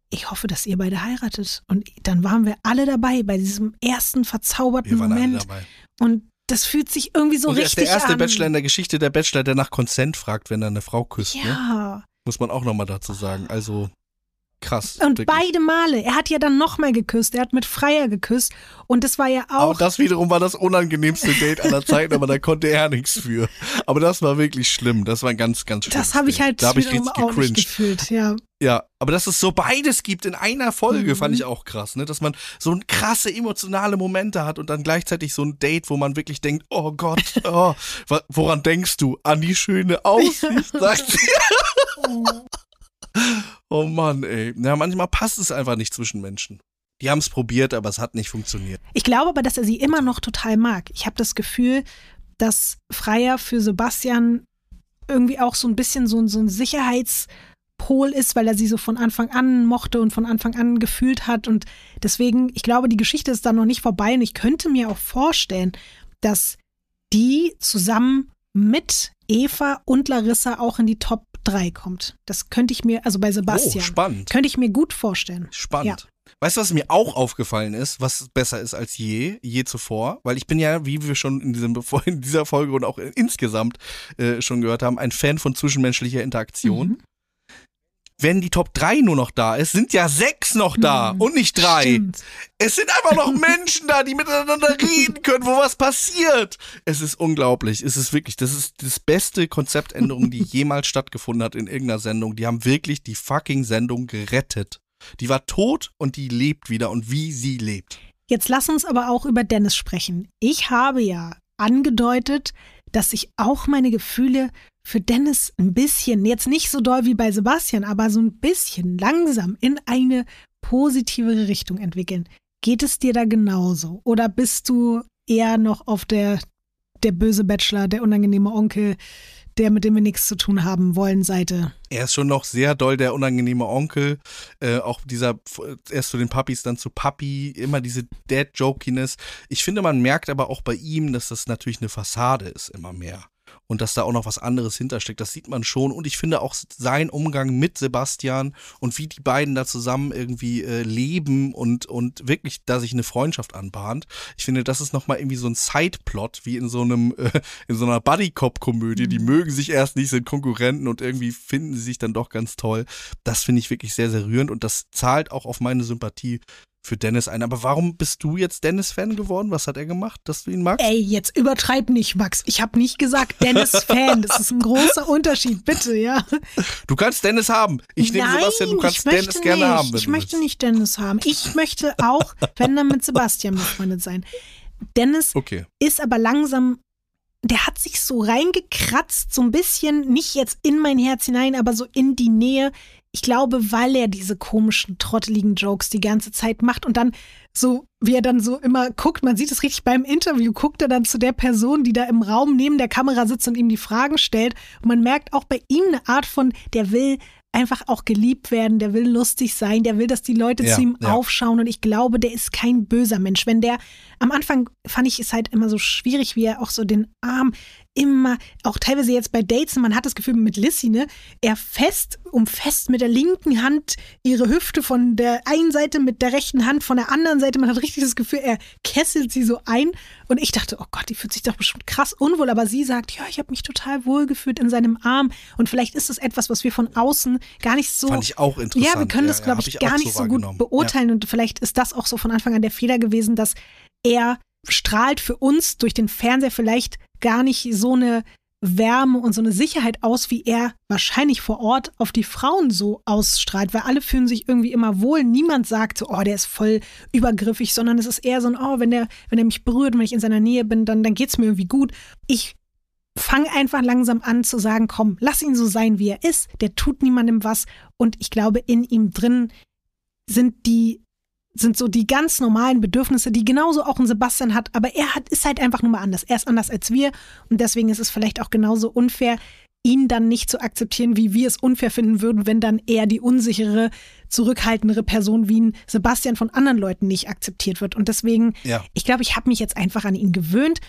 ich hoffe, dass ihr beide heiratet. Und dann waren wir alle dabei bei diesem ersten verzauberten Wir waren alle Moment. dabei. Und das fühlt sich irgendwie so und er ist richtig der erste an. Bachelor in der Geschichte, der Bachelor, der nach Consent fragt, wenn er eine Frau küsst. Ne? Ja. Muss man auch nochmal dazu sagen. Also krass. Und wirklich. beide Male. Er hat ja dann nochmal geküsst. Er hat mit Freier geküsst. Und das war ja Aber auch. das wiederum war das unangenehmste Date aller Zeiten, aber da konnte er nichts für. Aber das war wirklich schlimm. Das war ein ganz, ganz schlimm. das habe ich halt Da habe ich richtig auch nicht gefühlt. Ja. Ja, aber dass es so beides gibt in einer Folge, Mhm. fand ich auch krass, ne? Dass man so ein krasse emotionale Momente hat und dann gleichzeitig so ein Date, wo man wirklich denkt, oh Gott, oh, woran denkst du? An die schöne Aussicht, sagt sie. oh Mann, ey. Ja, manchmal passt es einfach nicht zwischen Menschen. Die haben es probiert, aber es hat nicht funktioniert. Ich glaube aber, dass er sie immer noch total mag. Ich habe das Gefühl, dass Freier für Sebastian irgendwie auch so ein bisschen so, so ein Sicherheitspol ist, weil er sie so von Anfang an mochte und von Anfang an gefühlt hat. Und deswegen, ich glaube, die Geschichte ist da noch nicht vorbei. Und ich könnte mir auch vorstellen, dass die zusammen mit Eva und Larissa auch in die Top 3 kommt. Das könnte ich mir, also bei Oh, Sebastian, spannend. könnte ich mir gut vorstellen. Spannend. Weißt du, was mir auch aufgefallen ist, was besser ist als je, je zuvor? Weil ich bin ja, wie wir schon in, diesem, in dieser Folge und auch insgesamt äh, schon gehört haben, ein Fan von zwischenmenschlicher Interaktion. Mhm. Wenn die Top 3 nur noch da ist, sind ja sechs noch da Hm, und nicht drei. Stimmt. Es sind einfach noch Menschen da, die miteinander reden können, wo was passiert. Es ist unglaublich. Es ist wirklich, das ist das beste Konzeptänderung, die jemals stattgefunden hat in irgendeiner Sendung. Die haben wirklich die fucking Sendung gerettet. Die war tot und die lebt wieder und wie sie lebt. Jetzt lass uns aber auch über Dennis sprechen. Ich habe ja angedeutet, dass ich auch meine Gefühle für Dennis ein bisschen, jetzt nicht so doll wie bei Sebastian, aber so ein bisschen langsam in eine positivere Richtung entwickeln. Geht es dir da genauso? Oder bist du eher noch auf der, der böse Bachelor, der unangenehme Onkel, der mit dem wir nichts zu tun haben wollen Seite? Er ist schon noch sehr doll der unangenehme Onkel. Äh, auch dieser, erst zu den Puppies, dann zu Papi, immer diese Dad-Jokiness. Ich finde, man merkt aber auch bei ihm, dass das natürlich eine Fassade ist, immer mehr. Und dass da auch noch was anderes hintersteckt. Das sieht man schon. Und ich finde auch sein Umgang mit Sebastian und wie die beiden da zusammen irgendwie äh, leben und, und wirklich da sich eine Freundschaft anbahnt. Ich finde, das ist nochmal irgendwie so ein Sideplot, wie in so einem, äh, in so einer Buddy-Cop-Komödie. Die mögen sich erst nicht, sind Konkurrenten und irgendwie finden sie sich dann doch ganz toll. Das finde ich wirklich sehr, sehr rührend und das zahlt auch auf meine Sympathie für Dennis ein. Aber warum bist du jetzt Dennis-Fan geworden? Was hat er gemacht, dass du ihn magst? Ey, jetzt übertreib nicht, Max. Ich habe nicht gesagt Dennis-Fan. Das ist ein großer Unterschied, bitte, ja. Du kannst Dennis haben. Ich nehme Nein, Sebastian, du kannst Dennis gerne nicht. haben. wenn Ich möchte willst. nicht Dennis haben. Ich möchte auch, wenn dann mit Sebastian befreundet sein. Dennis Okay. ist aber langsam, der hat sich so reingekratzt, so ein bisschen, nicht jetzt in mein Herz hinein, aber so in die Nähe. Ich glaube, weil er diese komischen, trotteligen Jokes die ganze Zeit macht und dann so, wie er dann so immer guckt, man sieht es richtig beim Interview, guckt er dann zu der Person, die da im Raum neben der Kamera sitzt und ihm die Fragen stellt. Und man merkt auch bei ihm eine Art von, der will einfach auch geliebt werden, der will lustig sein, der will, dass die Leute Ja, zu ihm ja. aufschauen und ich glaube, der ist kein böser Mensch. Wenn der, am Anfang fand ich es halt immer so schwierig, wie er auch so den Arm immer, auch teilweise jetzt bei Dates, man hat das Gefühl mit Lissy, ne, er fest, umfasst mit der linken Hand ihre Hüfte von der einen Seite mit der rechten Hand von der anderen Seite. Man hat richtig das Gefühl, er kesselt sie so ein. Und ich dachte, oh Gott, die fühlt sich doch bestimmt krass unwohl. Aber sie sagt, ja, ich habe mich total wohl gefühlt in seinem Arm. Und vielleicht ist es etwas, was wir von außen gar nicht so. Fand ich auch interessant. Ja, wir können das, Ja, glaube ja, ich, gar so nicht so gut wahrgenommen. beurteilen. Und vielleicht ist das auch so von Anfang an der Fehler gewesen, dass er strahlt für uns durch den Fernseher vielleicht gar nicht so eine Wärme und so eine Sicherheit aus, wie er wahrscheinlich vor Ort auf die Frauen so ausstrahlt, weil alle fühlen sich irgendwie immer wohl. Niemand sagt so, oh, der ist voll übergriffig, sondern es ist eher so ein, oh, wenn der, wenn er mich berührt, wenn ich in seiner Nähe bin, dann, dann geht's mir irgendwie gut. Ich fange einfach langsam an zu sagen, komm, lass ihn so sein, wie er ist. Der tut niemandem was. Und ich glaube, in ihm drin sind die sind so die ganz normalen Bedürfnisse, die genauso auch ein Sebastian hat, aber er hat, ist halt einfach nur mal anders. Er ist anders als wir und deswegen ist es vielleicht auch genauso unfair, ihn dann nicht zu akzeptieren, wie wir es unfair finden würden, wenn dann eher die unsichere, zurückhaltendere Person wie ein Sebastian von anderen Leuten nicht akzeptiert wird. Und deswegen, Ja. ich glaube, ich habe mich jetzt einfach an ihn gewöhnt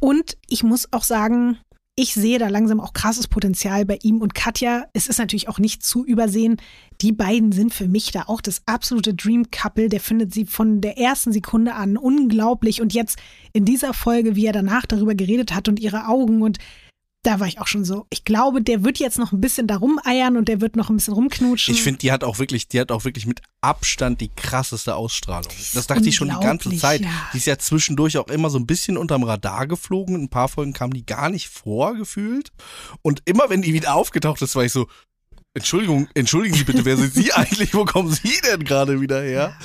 und ich muss auch sagen, ich sehe da langsam auch krasses Potenzial bei ihm und Katja. Es ist natürlich auch nicht zu übersehen. Die beiden sind für mich da auch das absolute Dream Couple. Der findet sie von der ersten Sekunde an unglaublich. Und jetzt in dieser Folge, wie er danach darüber geredet hat und ihre Augen und da war ich auch schon so. Ich glaube, der wird jetzt noch ein bisschen da rumeiern und der wird noch ein bisschen rumknutschen. Ich finde, die hat auch wirklich, die hat auch wirklich mit Abstand die krasseste Ausstrahlung. Das dachte ich schon die ganze Zeit. ja. Die ist ja zwischendurch auch immer so ein bisschen unterm Radar geflogen. In ein paar Folgen kam die gar nicht vor, gefühlt. Und immer wenn die wieder aufgetaucht ist, war ich so, Entschuldigung, entschuldigen Sie bitte, wer sind Sie eigentlich? Wo kommen Sie denn gerade wieder her?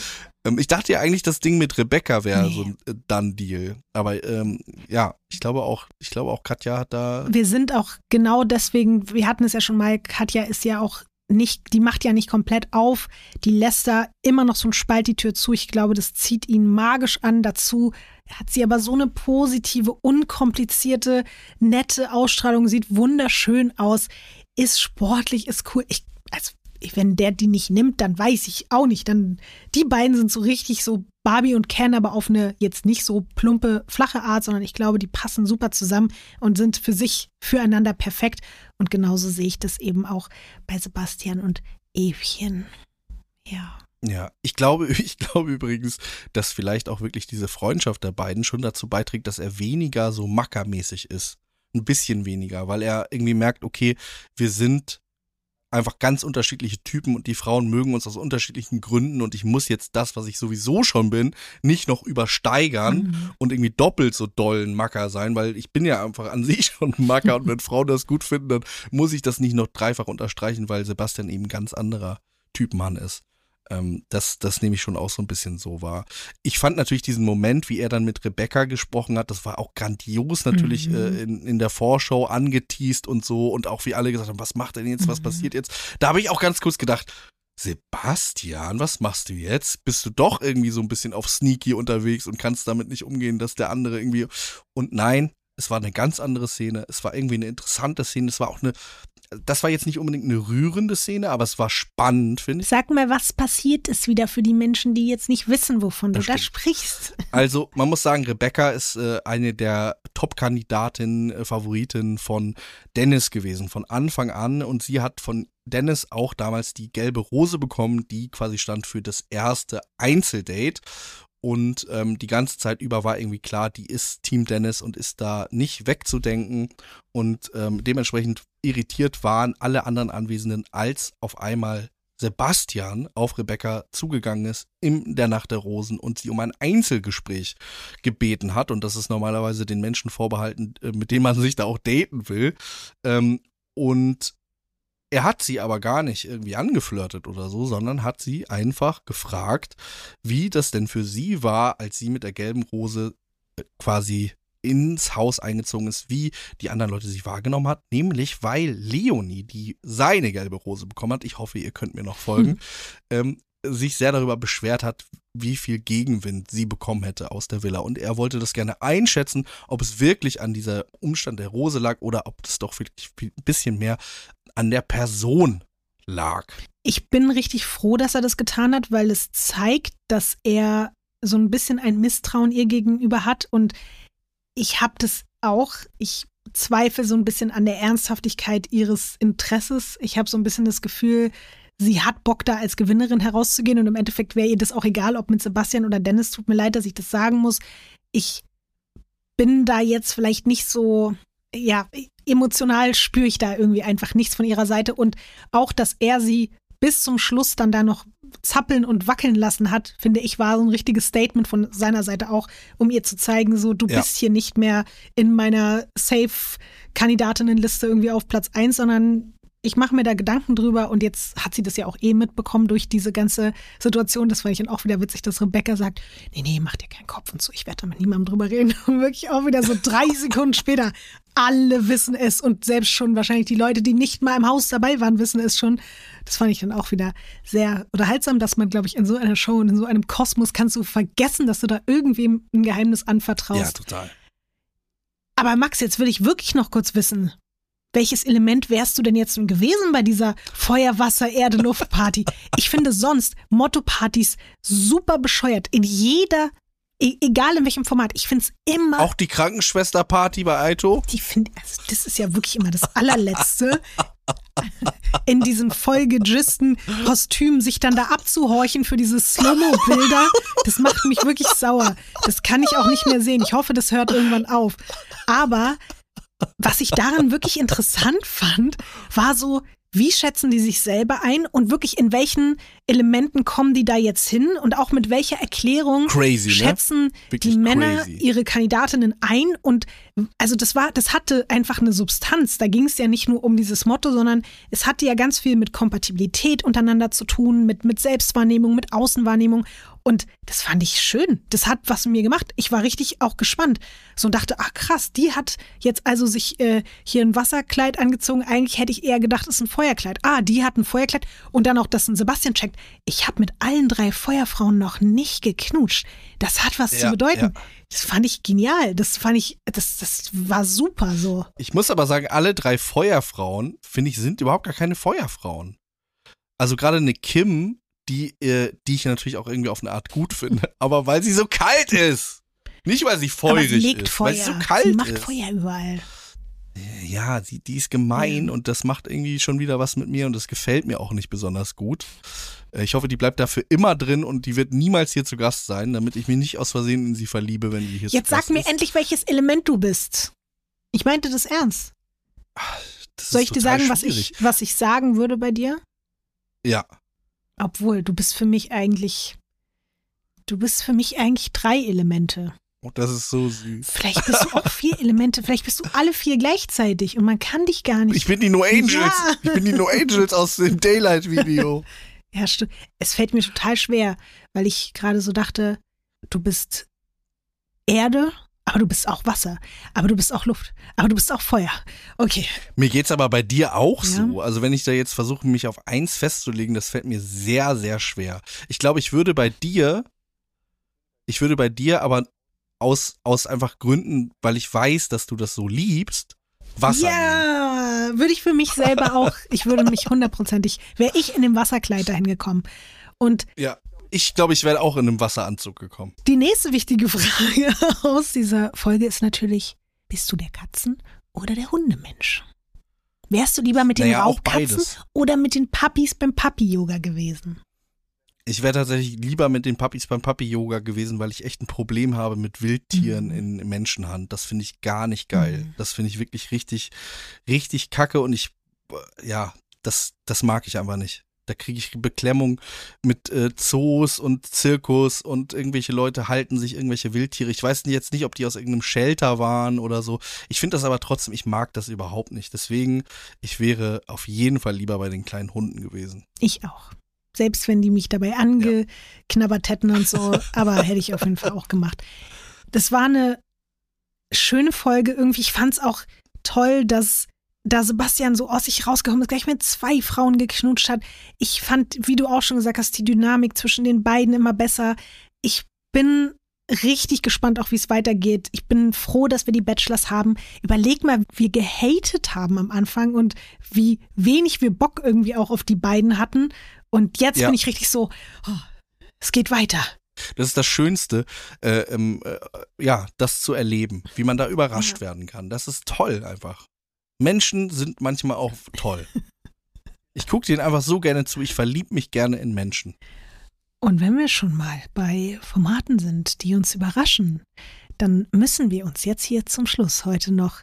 Ähm, ich dachte ja eigentlich, das Ding mit Rebecca wäre Nee. so ein äh, Done-Deal. Aber ähm, ja, ich glaube auch, ich glaube auch, Katja hat da. wir sind auch genau deswegen, wir hatten es ja schon mal, Katja ist ja auch nicht, die macht ja nicht komplett auf, die lässt da immer noch so ein Spalt die Tür zu. Ich glaube, das zieht ihn magisch an. Dazu hat sie aber so eine positive, unkomplizierte, nette Ausstrahlung, sieht wunderschön aus, ist sportlich, ist cool. Ich, also, wenn der die nicht nimmt, dann weiß ich auch nicht. Dann, die beiden sind so richtig so Barbie und Ken, aber auf eine jetzt nicht so plumpe, flache Art, sondern ich glaube, die passen super zusammen und sind für sich, füreinander perfekt. Und genauso sehe ich das eben auch bei Sebastian und Evchen. Ja. Ja, ich glaube, ich glaube übrigens, dass vielleicht auch wirklich diese Freundschaft der beiden schon dazu beiträgt, dass er weniger so mackermäßig ist. Ein bisschen weniger, weil er irgendwie merkt, okay, wir sind einfach ganz unterschiedliche Typen und die Frauen mögen uns aus unterschiedlichen Gründen und ich muss jetzt das, was ich sowieso schon bin, nicht noch übersteigern mhm. und irgendwie doppelt so dollen Macker sein, weil ich bin ja einfach an sich schon ein Macker und wenn Frauen das gut finden, dann muss ich das nicht noch dreifach unterstreichen, weil Sebastian eben ein ganz anderer Typ Mann ist. Ähm, das, das nehme ich schon auch so ein bisschen so wahr. Ich fand natürlich diesen Moment, wie er dann mit Rebecca gesprochen hat, das war auch grandios natürlich mhm. äh, in, in der Vorschau angeteased und so und auch wie alle gesagt haben, was macht denn jetzt, was mhm. passiert jetzt? Da habe ich auch ganz kurz gedacht, Sebastian, was machst du jetzt? Bist du doch irgendwie so ein bisschen auf Sneaky unterwegs und kannst damit nicht umgehen, dass der andere irgendwie. Und nein, es war eine ganz andere Szene. Es war irgendwie eine interessante Szene. Es war auch eine, das war jetzt nicht unbedingt eine rührende Szene, aber es war spannend, finde ich. Sag mal, was passiert ist wieder für die Menschen, die jetzt nicht wissen, wovon das du stimmt. da sprichst? Also, man muss sagen, Rebecca ist äh, eine der Top-Kandidatinnen, äh, Favoritinnen von Dennis gewesen, von Anfang an. Und sie hat von Dennis auch damals die gelbe Rose bekommen, die quasi stand für das erste Einzeldate. Und ähm, die ganze Zeit über war irgendwie klar, die ist Team Dennis und ist da nicht wegzudenken. Und ähm, dementsprechend irritiert waren alle anderen Anwesenden, als auf einmal Sebastian auf Rebecca zugegangen ist in der Nacht der Rosen und sie um ein Einzelgespräch gebeten hat. Und das ist normalerweise den Menschen vorbehalten, äh, mit denen man sich da auch daten will. Ähm, und er hat sie aber gar nicht irgendwie angeflirtet oder so, sondern hat sie einfach gefragt, wie das denn für sie war, als sie mit der gelben Rose äh, quasi ins Haus eingezogen ist, wie die anderen Leute sie wahrgenommen hat, nämlich weil Leonie, die seine gelbe Rose bekommen hat, ich hoffe, ihr könnt mir noch folgen, ähm, sich sehr darüber beschwert hat, wie viel Gegenwind sie bekommen hätte aus der Villa. Und er wollte das gerne einschätzen, ob es wirklich an dieser Umstand der Rose lag oder ob es doch wirklich ein bisschen mehr an der Person lag. Ich bin richtig froh, dass er das getan hat, weil es zeigt, dass er so ein bisschen ein Misstrauen ihr gegenüber hat. Und ich habe das auch. Ich zweifle so ein bisschen an der Ernsthaftigkeit ihres Interesses. Ich habe so ein bisschen das Gefühl, sie hat Bock da als Gewinnerin herauszugehen und im Endeffekt wäre ihr das auch egal, ob mit Sebastian oder Dennis. Tut mir leid, dass ich das sagen muss. Ich bin da jetzt vielleicht nicht so, ja, emotional spüre ich da irgendwie einfach nichts von ihrer Seite und auch, dass er sie bis zum Schluss dann da noch zappeln und wackeln lassen hat, finde ich, war so ein richtiges Statement von seiner Seite auch, um ihr zu zeigen, so du ja. bist hier nicht mehr in meiner Safe-Kandidatinnenliste irgendwie auf Platz 1, sondern ich mache mir da Gedanken drüber und jetzt hat sie das ja auch eh mitbekommen durch diese ganze Situation. Das fand ich dann auch wieder witzig, dass Rebecca sagt, nee, nee, mach dir keinen Kopf und so, ich werde da mit niemandem drüber reden. Und wirklich auch wieder so drei Sekunden später, alle wissen es und selbst schon wahrscheinlich die Leute, die nicht mal im Haus dabei waren, wissen es schon. Das fand ich dann auch wieder sehr unterhaltsam, dass man, glaube ich, in so einer Show und in so einem Kosmos kannst du vergessen, dass du da irgendwem ein Geheimnis anvertraust. Ja, total. Aber Max, jetzt will ich wirklich noch kurz wissen, welches Element wärst du denn jetzt gewesen bei dieser Feuer, Wasser, Erde, Luft Party? Ich finde sonst Motto-Partys super bescheuert. In jeder, e egal in welchem Format. Ich finde es immer. Auch die Krankenschwester-Party bei Aito? Die finde, also das ist ja wirklich immer das allerletzte. in diesen vollgegisten Kostümen sich dann da abzuhorchen für diese Slow-Mo-Bilder, das macht mich wirklich sauer. Das kann ich auch nicht mehr sehen. Ich hoffe, das hört irgendwann auf. Aber was ich daran wirklich interessant fand, war so, wie schätzen die sich selber ein und wirklich in welchen Elementen kommen die da jetzt hin und auch mit welcher Erklärung crazy, ne? schätzen ne? die Männer crazy. ihre Kandidatinnen ein und also das war das hatte einfach eine Substanz da ging es ja nicht nur um dieses Motto sondern es hatte ja ganz viel mit Kompatibilität untereinander zu tun mit mit Selbstwahrnehmung mit Außenwahrnehmung und das fand ich schön. Das hat was mit mir gemacht. Ich war richtig auch gespannt. So und dachte, ach krass, die hat jetzt also sich äh, hier ein Wasserkleid angezogen. Eigentlich hätte ich eher gedacht, es ist ein Feuerkleid. Ah, die hat ein Feuerkleid. Und dann auch, dass ein Sebastian checkt. Ich habe mit allen drei Feuerfrauen noch nicht geknutscht. Das hat was ja, zu bedeuten. Ja. Das fand ich genial. Das fand ich, das, das war super so. Ich muss aber sagen, alle drei Feuerfrauen, finde ich, sind überhaupt gar keine Feuerfrauen. Also gerade eine Kim die, äh, die ich natürlich auch irgendwie auf eine Art gut finde. Aber weil sie so kalt ist. Nicht, weil sie feurig sie legt ist. Feuer. Weil sie so kalt sie macht ist. Feuer überall. Ja, die, die ist gemein und das macht irgendwie schon wieder was mit mir und das gefällt mir auch nicht besonders gut. Äh, ich hoffe, die bleibt dafür immer drin und die wird niemals hier zu Gast sein, damit ich mich nicht aus Versehen in sie verliebe, wenn die hier Jetzt sag mir ist. endlich, welches Element du bist. Ich meinte das ernst. Soll ich dir sagen, was ich, was ich sagen würde bei dir? Ja. Obwohl, du bist für mich eigentlich, du bist für mich eigentlich drei Elemente. Oh, das ist so süß. Vielleicht bist du auch vier Elemente, vielleicht bist du alle vier gleichzeitig und man kann dich gar nicht. Ich bin die No Angels. Ja. Ich bin die No Angels aus dem Daylight-Video. Ja, stimmt. Es fällt mir total schwer, weil ich gerade so dachte, du bist Erde, aber du bist auch Wasser, aber du bist auch Luft, aber du bist auch Feuer. Okay. Mir geht's aber bei dir auch Ja. so. Also wenn ich da jetzt versuche, mich auf eins festzulegen, das fällt mir sehr, sehr schwer. Ich glaube, ich würde bei dir, ich würde bei dir aber aus, aus einfach Gründen, weil ich weiß, dass du das so liebst, Wasser nehmen. ja, würde ich für mich selber auch, ich würde mich hundertprozentig, wäre ich in dem Wasserkleid dahin gekommen. Und Ja. Ich glaube, ich wäre auch in einem Wasseranzug gekommen. die nächste wichtige Frage aus dieser Folge ist natürlich, bist du der Katzen- oder der Hundemensch? Wärst du lieber mit den Naja, Raubkatzen oder mit den Puppies beim Puppy-Yoga gewesen? Ich wäre tatsächlich lieber mit den Puppies beim Puppy-Yoga gewesen, weil ich echt ein Problem habe mit Wildtieren Mhm. in Menschenhand. Das finde ich gar nicht geil. Mhm. Das finde ich wirklich richtig, richtig kacke und ich, äh, ja, das, das mag ich einfach nicht. Da kriege ich Beklemmung mit äh, Zoos und Zirkus und irgendwelche Leute halten sich irgendwelche Wildtiere. Ich weiß jetzt nicht, ob die aus irgendeinem Shelter waren oder so. Ich finde das aber trotzdem, ich mag das überhaupt nicht. Deswegen, ich wäre auf jeden Fall lieber bei den kleinen Hunden gewesen. Ich auch. Selbst wenn die mich dabei angeknabbert hätten und so, aber hätte ich auf jeden Fall auch gemacht. Das war eine schöne Folge irgendwie. Ich fand es auch toll, dass da Sebastian so aus sich rausgekommen ist, gleich mit zwei Frauen geknutscht hat. Ich fand, wie du auch schon gesagt hast, die Dynamik zwischen den beiden immer besser. Ich bin richtig gespannt, auch wie es weitergeht. Ich bin froh, dass wir die Bachelors haben. Überleg mal, wie wir gehatet haben am Anfang und wie wenig wir Bock irgendwie auch auf die beiden hatten. Und jetzt Ja. bin ich richtig so, oh, es geht weiter. Das ist das Schönste, äh, ähm, äh, ja, das zu erleben, wie man da überrascht Ja. werden kann. Das ist toll einfach. Menschen sind manchmal auch toll. Ich gucke denen einfach so gerne zu, ich verlieb mich gerne in Menschen. Und wenn wir schon mal bei Formaten sind, die uns überraschen, dann müssen wir uns jetzt hier zum Schluss heute noch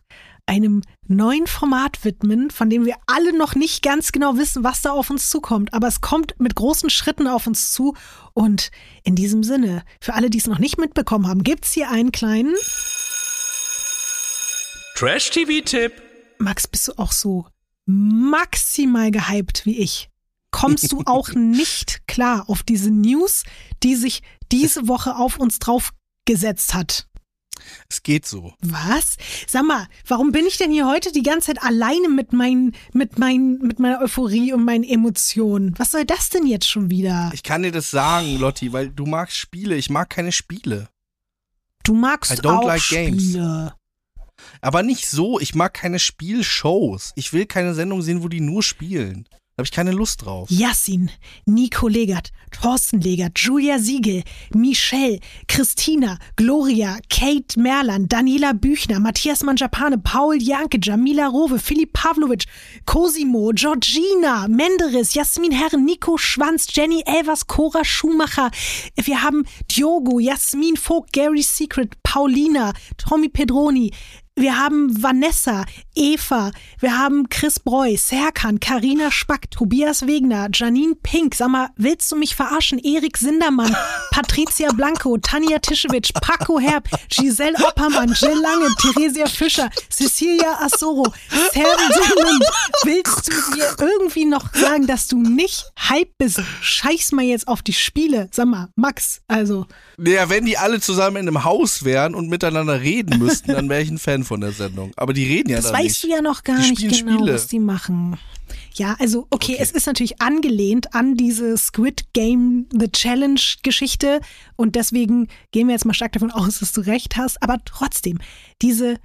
einem neuen Format widmen, von dem wir alle noch nicht ganz genau wissen, was da auf uns zukommt. Aber es kommt mit großen Schritten auf uns zu. Und in diesem Sinne, für alle, die es noch nicht mitbekommen haben, gibt es hier einen kleinen. Trash-TV-Tipp. Max, bist du auch so maximal gehypt wie ich? Kommst du auch nicht klar auf diese News, die sich diese Woche auf uns draufgesetzt hat? Es geht so. Was? Sag mal, warum bin ich denn hier heute die ganze Zeit alleine mit, meinen, mit, meinen, mit meiner Euphorie und meinen Emotionen? Was soll das denn jetzt schon wieder? Ich kann dir das sagen, Lotti, weil du magst Spiele. Ich mag keine Spiele. Du magst I don't auch like games. Spiele. Aber nicht so. Ich mag keine Spielshows. Ich will keine Sendung sehen, wo die nur spielen. Habe ich keine Lust drauf. Yassin, Nico Legert, Thorsten Legert, Julia Siegel, Michelle, Christina, Gloria, Kate Merlan, Daniela Büchner, Matthias Manjapane, Paul Janke, Jamila Rowe, Philipp Pavlovic, Cosimo, Georgina, Menderes, Jasmin Herren, Nico Schwanz, Jenny Elvers, Cora Schumacher. Wir haben Diogo, Jasmin Vogt, Gary Secret, Paulina, Tommy Pedroni, wir haben Vanessa, Eva, wir haben Chris Breu, Serkan, Karina Spack, Tobias Wegner, Janine Pink, sag mal, willst du mich verarschen? Erik Sindermann, Patricia Blanco, Tanja Tischewitsch, Paco Herb, Giselle Oppermann, Jill Lange, Theresia Fischer, Cecilia Assoro, Serben Simmond. Willst du mir irgendwie noch sagen, dass du nicht hype bist? Scheiß mal jetzt auf die Spiele. Sag mal, Max, also. Naja, wenn die alle zusammen in einem Haus wären und miteinander reden müssten, dann wäre ich ein Fan von der Sendung. Aber die reden ja Das dann weißt du ja noch gar Die nicht genau, Spiele. was die machen. Ja, also okay, Okay. es ist natürlich angelehnt an diese Squid Game The Challenge Geschichte und deswegen gehen wir jetzt mal stark davon aus, dass du recht hast, aber trotzdem, diese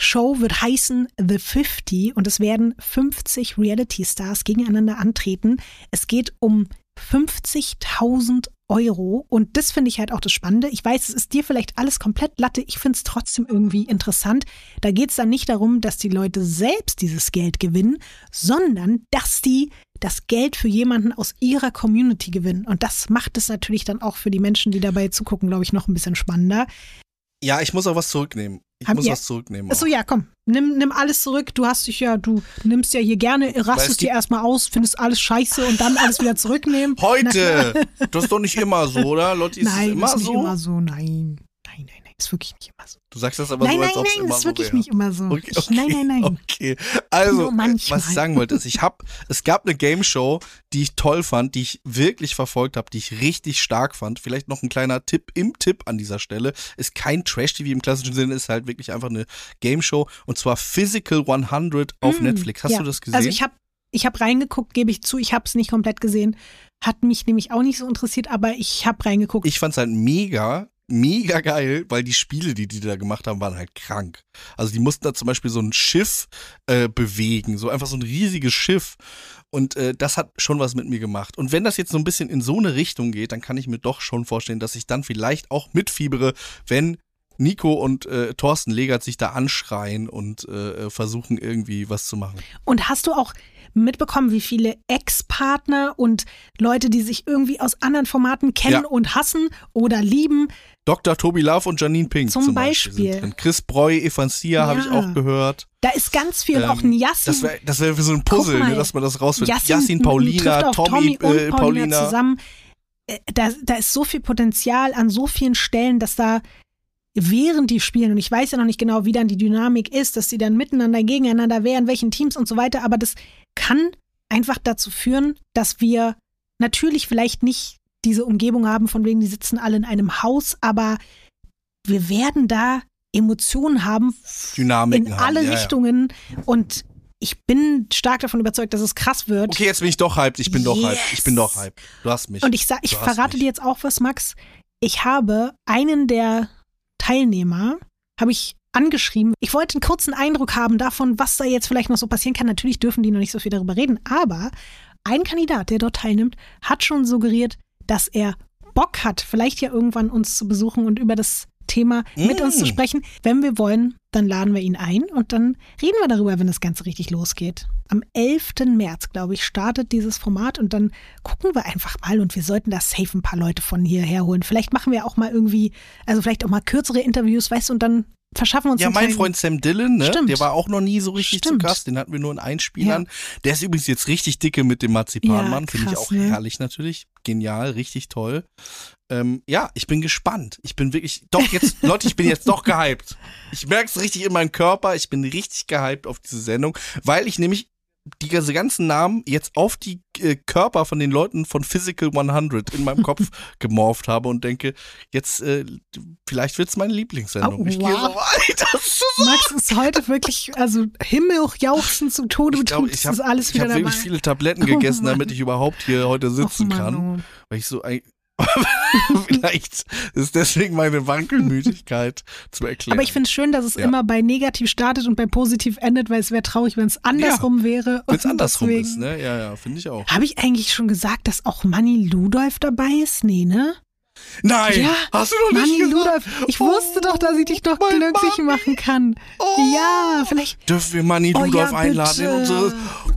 Show wird heißen The 50 und es werden 50 Reality Stars gegeneinander antreten. Es geht um 50.000 Euro und das finde ich halt auch das Spannende. Ich weiß, es ist dir vielleicht alles komplett Latte, ich finde es trotzdem irgendwie interessant. Da geht es dann nicht darum, dass die Leute selbst dieses Geld gewinnen, sondern dass die das Geld für jemanden aus ihrer Community gewinnen. Und das macht es natürlich dann auch für die Menschen, die dabei zugucken, glaube ich, noch ein bisschen spannender. Ja, ich muss auch was zurücknehmen. Ich Hab muss ihr- was zurücknehmen. Achso, ja, komm. Nimm, nimm alles zurück. Du hast dich ja, du nimmst ja hier gerne, es rastest dir erstmal aus, findest alles scheiße und dann alles wieder zurücknehmen. Heute! Das ist doch nicht immer so, oder? Lotti, ist es Nein, immer ist nicht so? immer so. Nein. Nein, nein, nein. Ist wirklich nicht immer so. Du sagst das aber nein, so, als nein, ob es nein, immer ist so wirklich wäre. nicht immer so. Okay, Ich, nein, nein, nein. Okay, also, was ich sagen wollte, ist, ich hab, es gab eine Game Show, die ich toll fand, die ich wirklich verfolgt habe, die ich richtig stark fand. Vielleicht noch ein kleiner Tipp im Tipp an dieser Stelle. Ist kein Trash-TV im klassischen Sinne, ist halt wirklich einfach eine Game Show und zwar Physical 100 auf Mm, Netflix. Hast ja. du das gesehen? Also ich habe ich hab reingeguckt, gebe ich zu. Ich habe es nicht komplett gesehen. Hat mich nämlich auch nicht so interessiert, aber ich habe reingeguckt. ich fand's halt mega, mega geil, weil die Spiele, die die da gemacht haben, waren halt krank. Also die mussten da zum Beispiel so ein Schiff äh, bewegen, so einfach so ein riesiges Schiff. Und äh, das hat schon was mit mir gemacht. Und wenn das jetzt so ein bisschen in so eine Richtung geht, dann kann ich mir doch schon vorstellen, dass ich dann vielleicht auch mitfiebere, wenn Nico und äh, Thorsten Legert sich da anschreien und äh, versuchen irgendwie was zu machen. Und hast du auch mitbekommen, wie viele Ex-Partner und Leute, die sich irgendwie aus anderen Formaten kennen Ja. und hassen oder lieben, Dr. Tobi Love und Janine Pink Zum zum, Beispiel. Beispiel. Chris Breu, Evansia habe ich Ja. auch gehört. da ist ganz viel, Ähm, auch ein Yassin. Das wäre das wär für so ein Puzzle, mal, ne, dass man das rausfindet. Yassin, Yassin, Paulina, Tommy, Tommy und äh, Paulina, Paulina. zusammen. Äh, Da, da ist so viel Potenzial an so vielen Stellen, dass da während die spielen, und ich weiß ja noch nicht genau, wie dann die Dynamik ist, dass sie dann miteinander, gegeneinander wären, welchen Teams und so weiter, aber das kann einfach dazu führen, dass wir natürlich vielleicht nicht diese Umgebung haben, von wegen, die sitzen alle in einem Haus, aber wir werden da Emotionen haben Dynamiken in haben, alle ja, ja. Richtungen und ich bin stark davon überzeugt, dass es krass wird. Okay, jetzt bin ich doch hyped. Ich bin doch hyped. Ich bin doch Yes. hyped. Du hast mich. Und ich sag, ich verrate mich. dir jetzt auch was, Max. Ich habe einen der Teilnehmer, habe ich angeschrieben. Ich wollte einen kurzen Eindruck haben davon, was da jetzt vielleicht noch so passieren kann. Natürlich dürfen die noch nicht so viel darüber reden, aber ein Kandidat, der dort teilnimmt, hat schon suggeriert, dass er Bock hat, vielleicht ja irgendwann uns zu besuchen und über das Thema mit uns zu Mm. sprechen. Wenn wir wollen, dann laden wir ihn ein und dann reden wir darüber, wenn das Ganze richtig losgeht. Am 11. März, glaube ich, startet dieses Format und dann gucken wir einfach mal und wir sollten da safe ein paar Leute von hierher holen. Vielleicht machen wir auch mal irgendwie, also vielleicht auch mal kürzere Interviews, weißt du, und dann verschaffen wir uns ja, mein Freund Sam Dillon, ne? Stimmt. der war auch noch nie so richtig Stimmt. zu Gast. Den hatten wir nur in Einspielern. Der ist übrigens jetzt richtig dicke mit dem Marzipanmann. Ja, Finde ich auch ne? herrlich natürlich. Genial, richtig toll. Ähm, ja, ich bin gespannt. Ich bin wirklich, doch jetzt, Leute, ich bin jetzt doch gehypt. Ich merke es richtig in meinem Körper. Ich bin richtig gehypt auf diese Sendung, weil ich nämlich die ganze- ganzen Namen jetzt auf die äh, Körper von den Leuten von Physical 100 in meinem Kopf gemorpht habe und denke, jetzt äh, vielleicht wird's meine Lieblingssendung. Oh, ich gehe so wow. ist so Max ist heute wirklich, also himmeljauchzen zum Tode ich glaube, ich habe alles ich wieder hab wirklich viele Tabletten Oh gegessen, Mann. damit ich überhaupt hier heute sitzen Och, Mann, kann. oh. Weil ich so ein Vielleicht ist deswegen meine Wankelmütigkeit zu erklären. Aber ich finde es schön, dass es Ja. immer bei negativ startet und bei positiv endet, weil es wäre traurig, wenn es andersrum wäre. wenn es andersrum deswegen- ist, ne? Ja, ja, finde ich auch. Habe ich eigentlich schon gesagt, dass auch Manny Ludolf dabei ist? Nee, ne? Nein, Ja, hast du doch nicht Manny gesagt. Ludolf. Ich Oh, wusste doch, dass ich dich doch glücklich Manni. machen kann. Oh. Ja, vielleicht. Dürfen wir Manni Oh, Ludolf ja, einladen in unsere...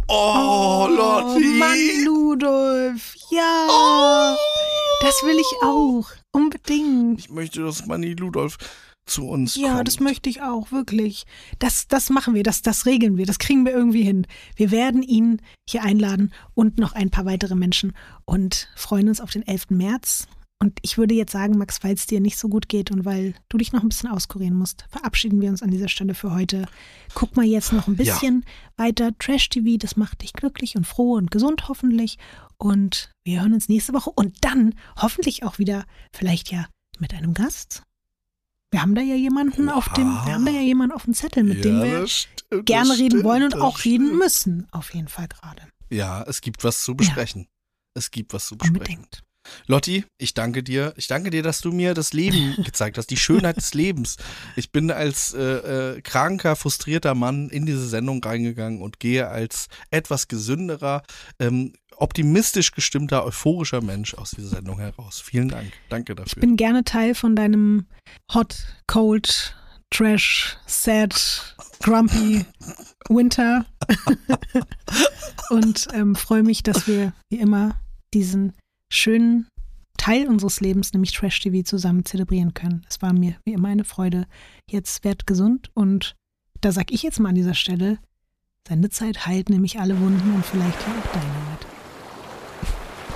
Oh, Lotti. Manny Ludolf. Ja. Oh. Das will ich auch. Unbedingt. Ich möchte, dass Manni Ludolf zu uns Ja, kommt. das möchte ich auch, wirklich. Das, das machen wir, das, das regeln wir, das kriegen wir irgendwie hin. Wir werden ihn hier einladen und noch ein paar weitere Menschen und freuen uns auf den 11. März. Und ich würde jetzt sagen, Max, weil es dir nicht so gut geht und weil du dich noch ein bisschen auskurieren musst, verabschieden wir uns an dieser Stelle für heute. Guck mal jetzt noch ein Ja. bisschen weiter Trash-TV, das macht dich glücklich und froh und gesund hoffentlich. Und wir hören uns nächste Woche und dann hoffentlich auch wieder, vielleicht ja mit einem Gast. Wir haben da ja jemanden auf dem, wir haben da ja jemanden auf dem Zettel, mit dem Ja, wir das stimmt, gerne reden stimmt, wollen und auch reden stimmt. müssen. Auf jeden Fall gerade. Ja, es gibt was zu besprechen. Es gibt was zu besprechen. Unbedingt. Lotti, ich danke dir. Ich danke dir, dass du mir das Leben gezeigt hast, die Schönheit des Lebens. Ich bin als äh, äh, kranker, frustrierter Mann in diese Sendung reingegangen und gehe als etwas gesünderer, ähm, optimistisch gestimmter, euphorischer Mensch aus dieser Sendung heraus. Vielen Dank. Danke Ich dafür. bin gerne Teil von deinem Hot, Cold, Trash, Sad, Grumpy Winter. und ähm, freue mich, dass wir wie immer diesen schönen Teil unseres Lebens, nämlich Trash-TV, zusammen zelebrieren können. Es war mir wie immer eine Freude. Jetzt werd gesund und da sag ich jetzt mal an dieser Stelle, Sendezeit heilt nämlich alle Wunden und vielleicht ja auch deine Haut.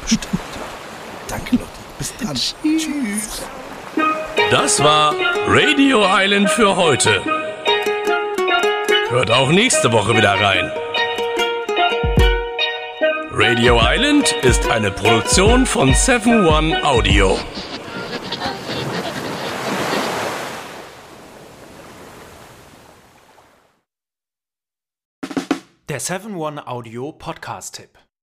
Stimmt. Danke, Lotti. Bis dann. Tschüss. Tschüss. Das war Radio Island für heute. Hört auch nächste Woche wieder rein. Radio Island ist eine Produktion von 7 One Audio. Der 7-One Audio Podcast-Tipp.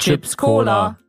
Chips Cola.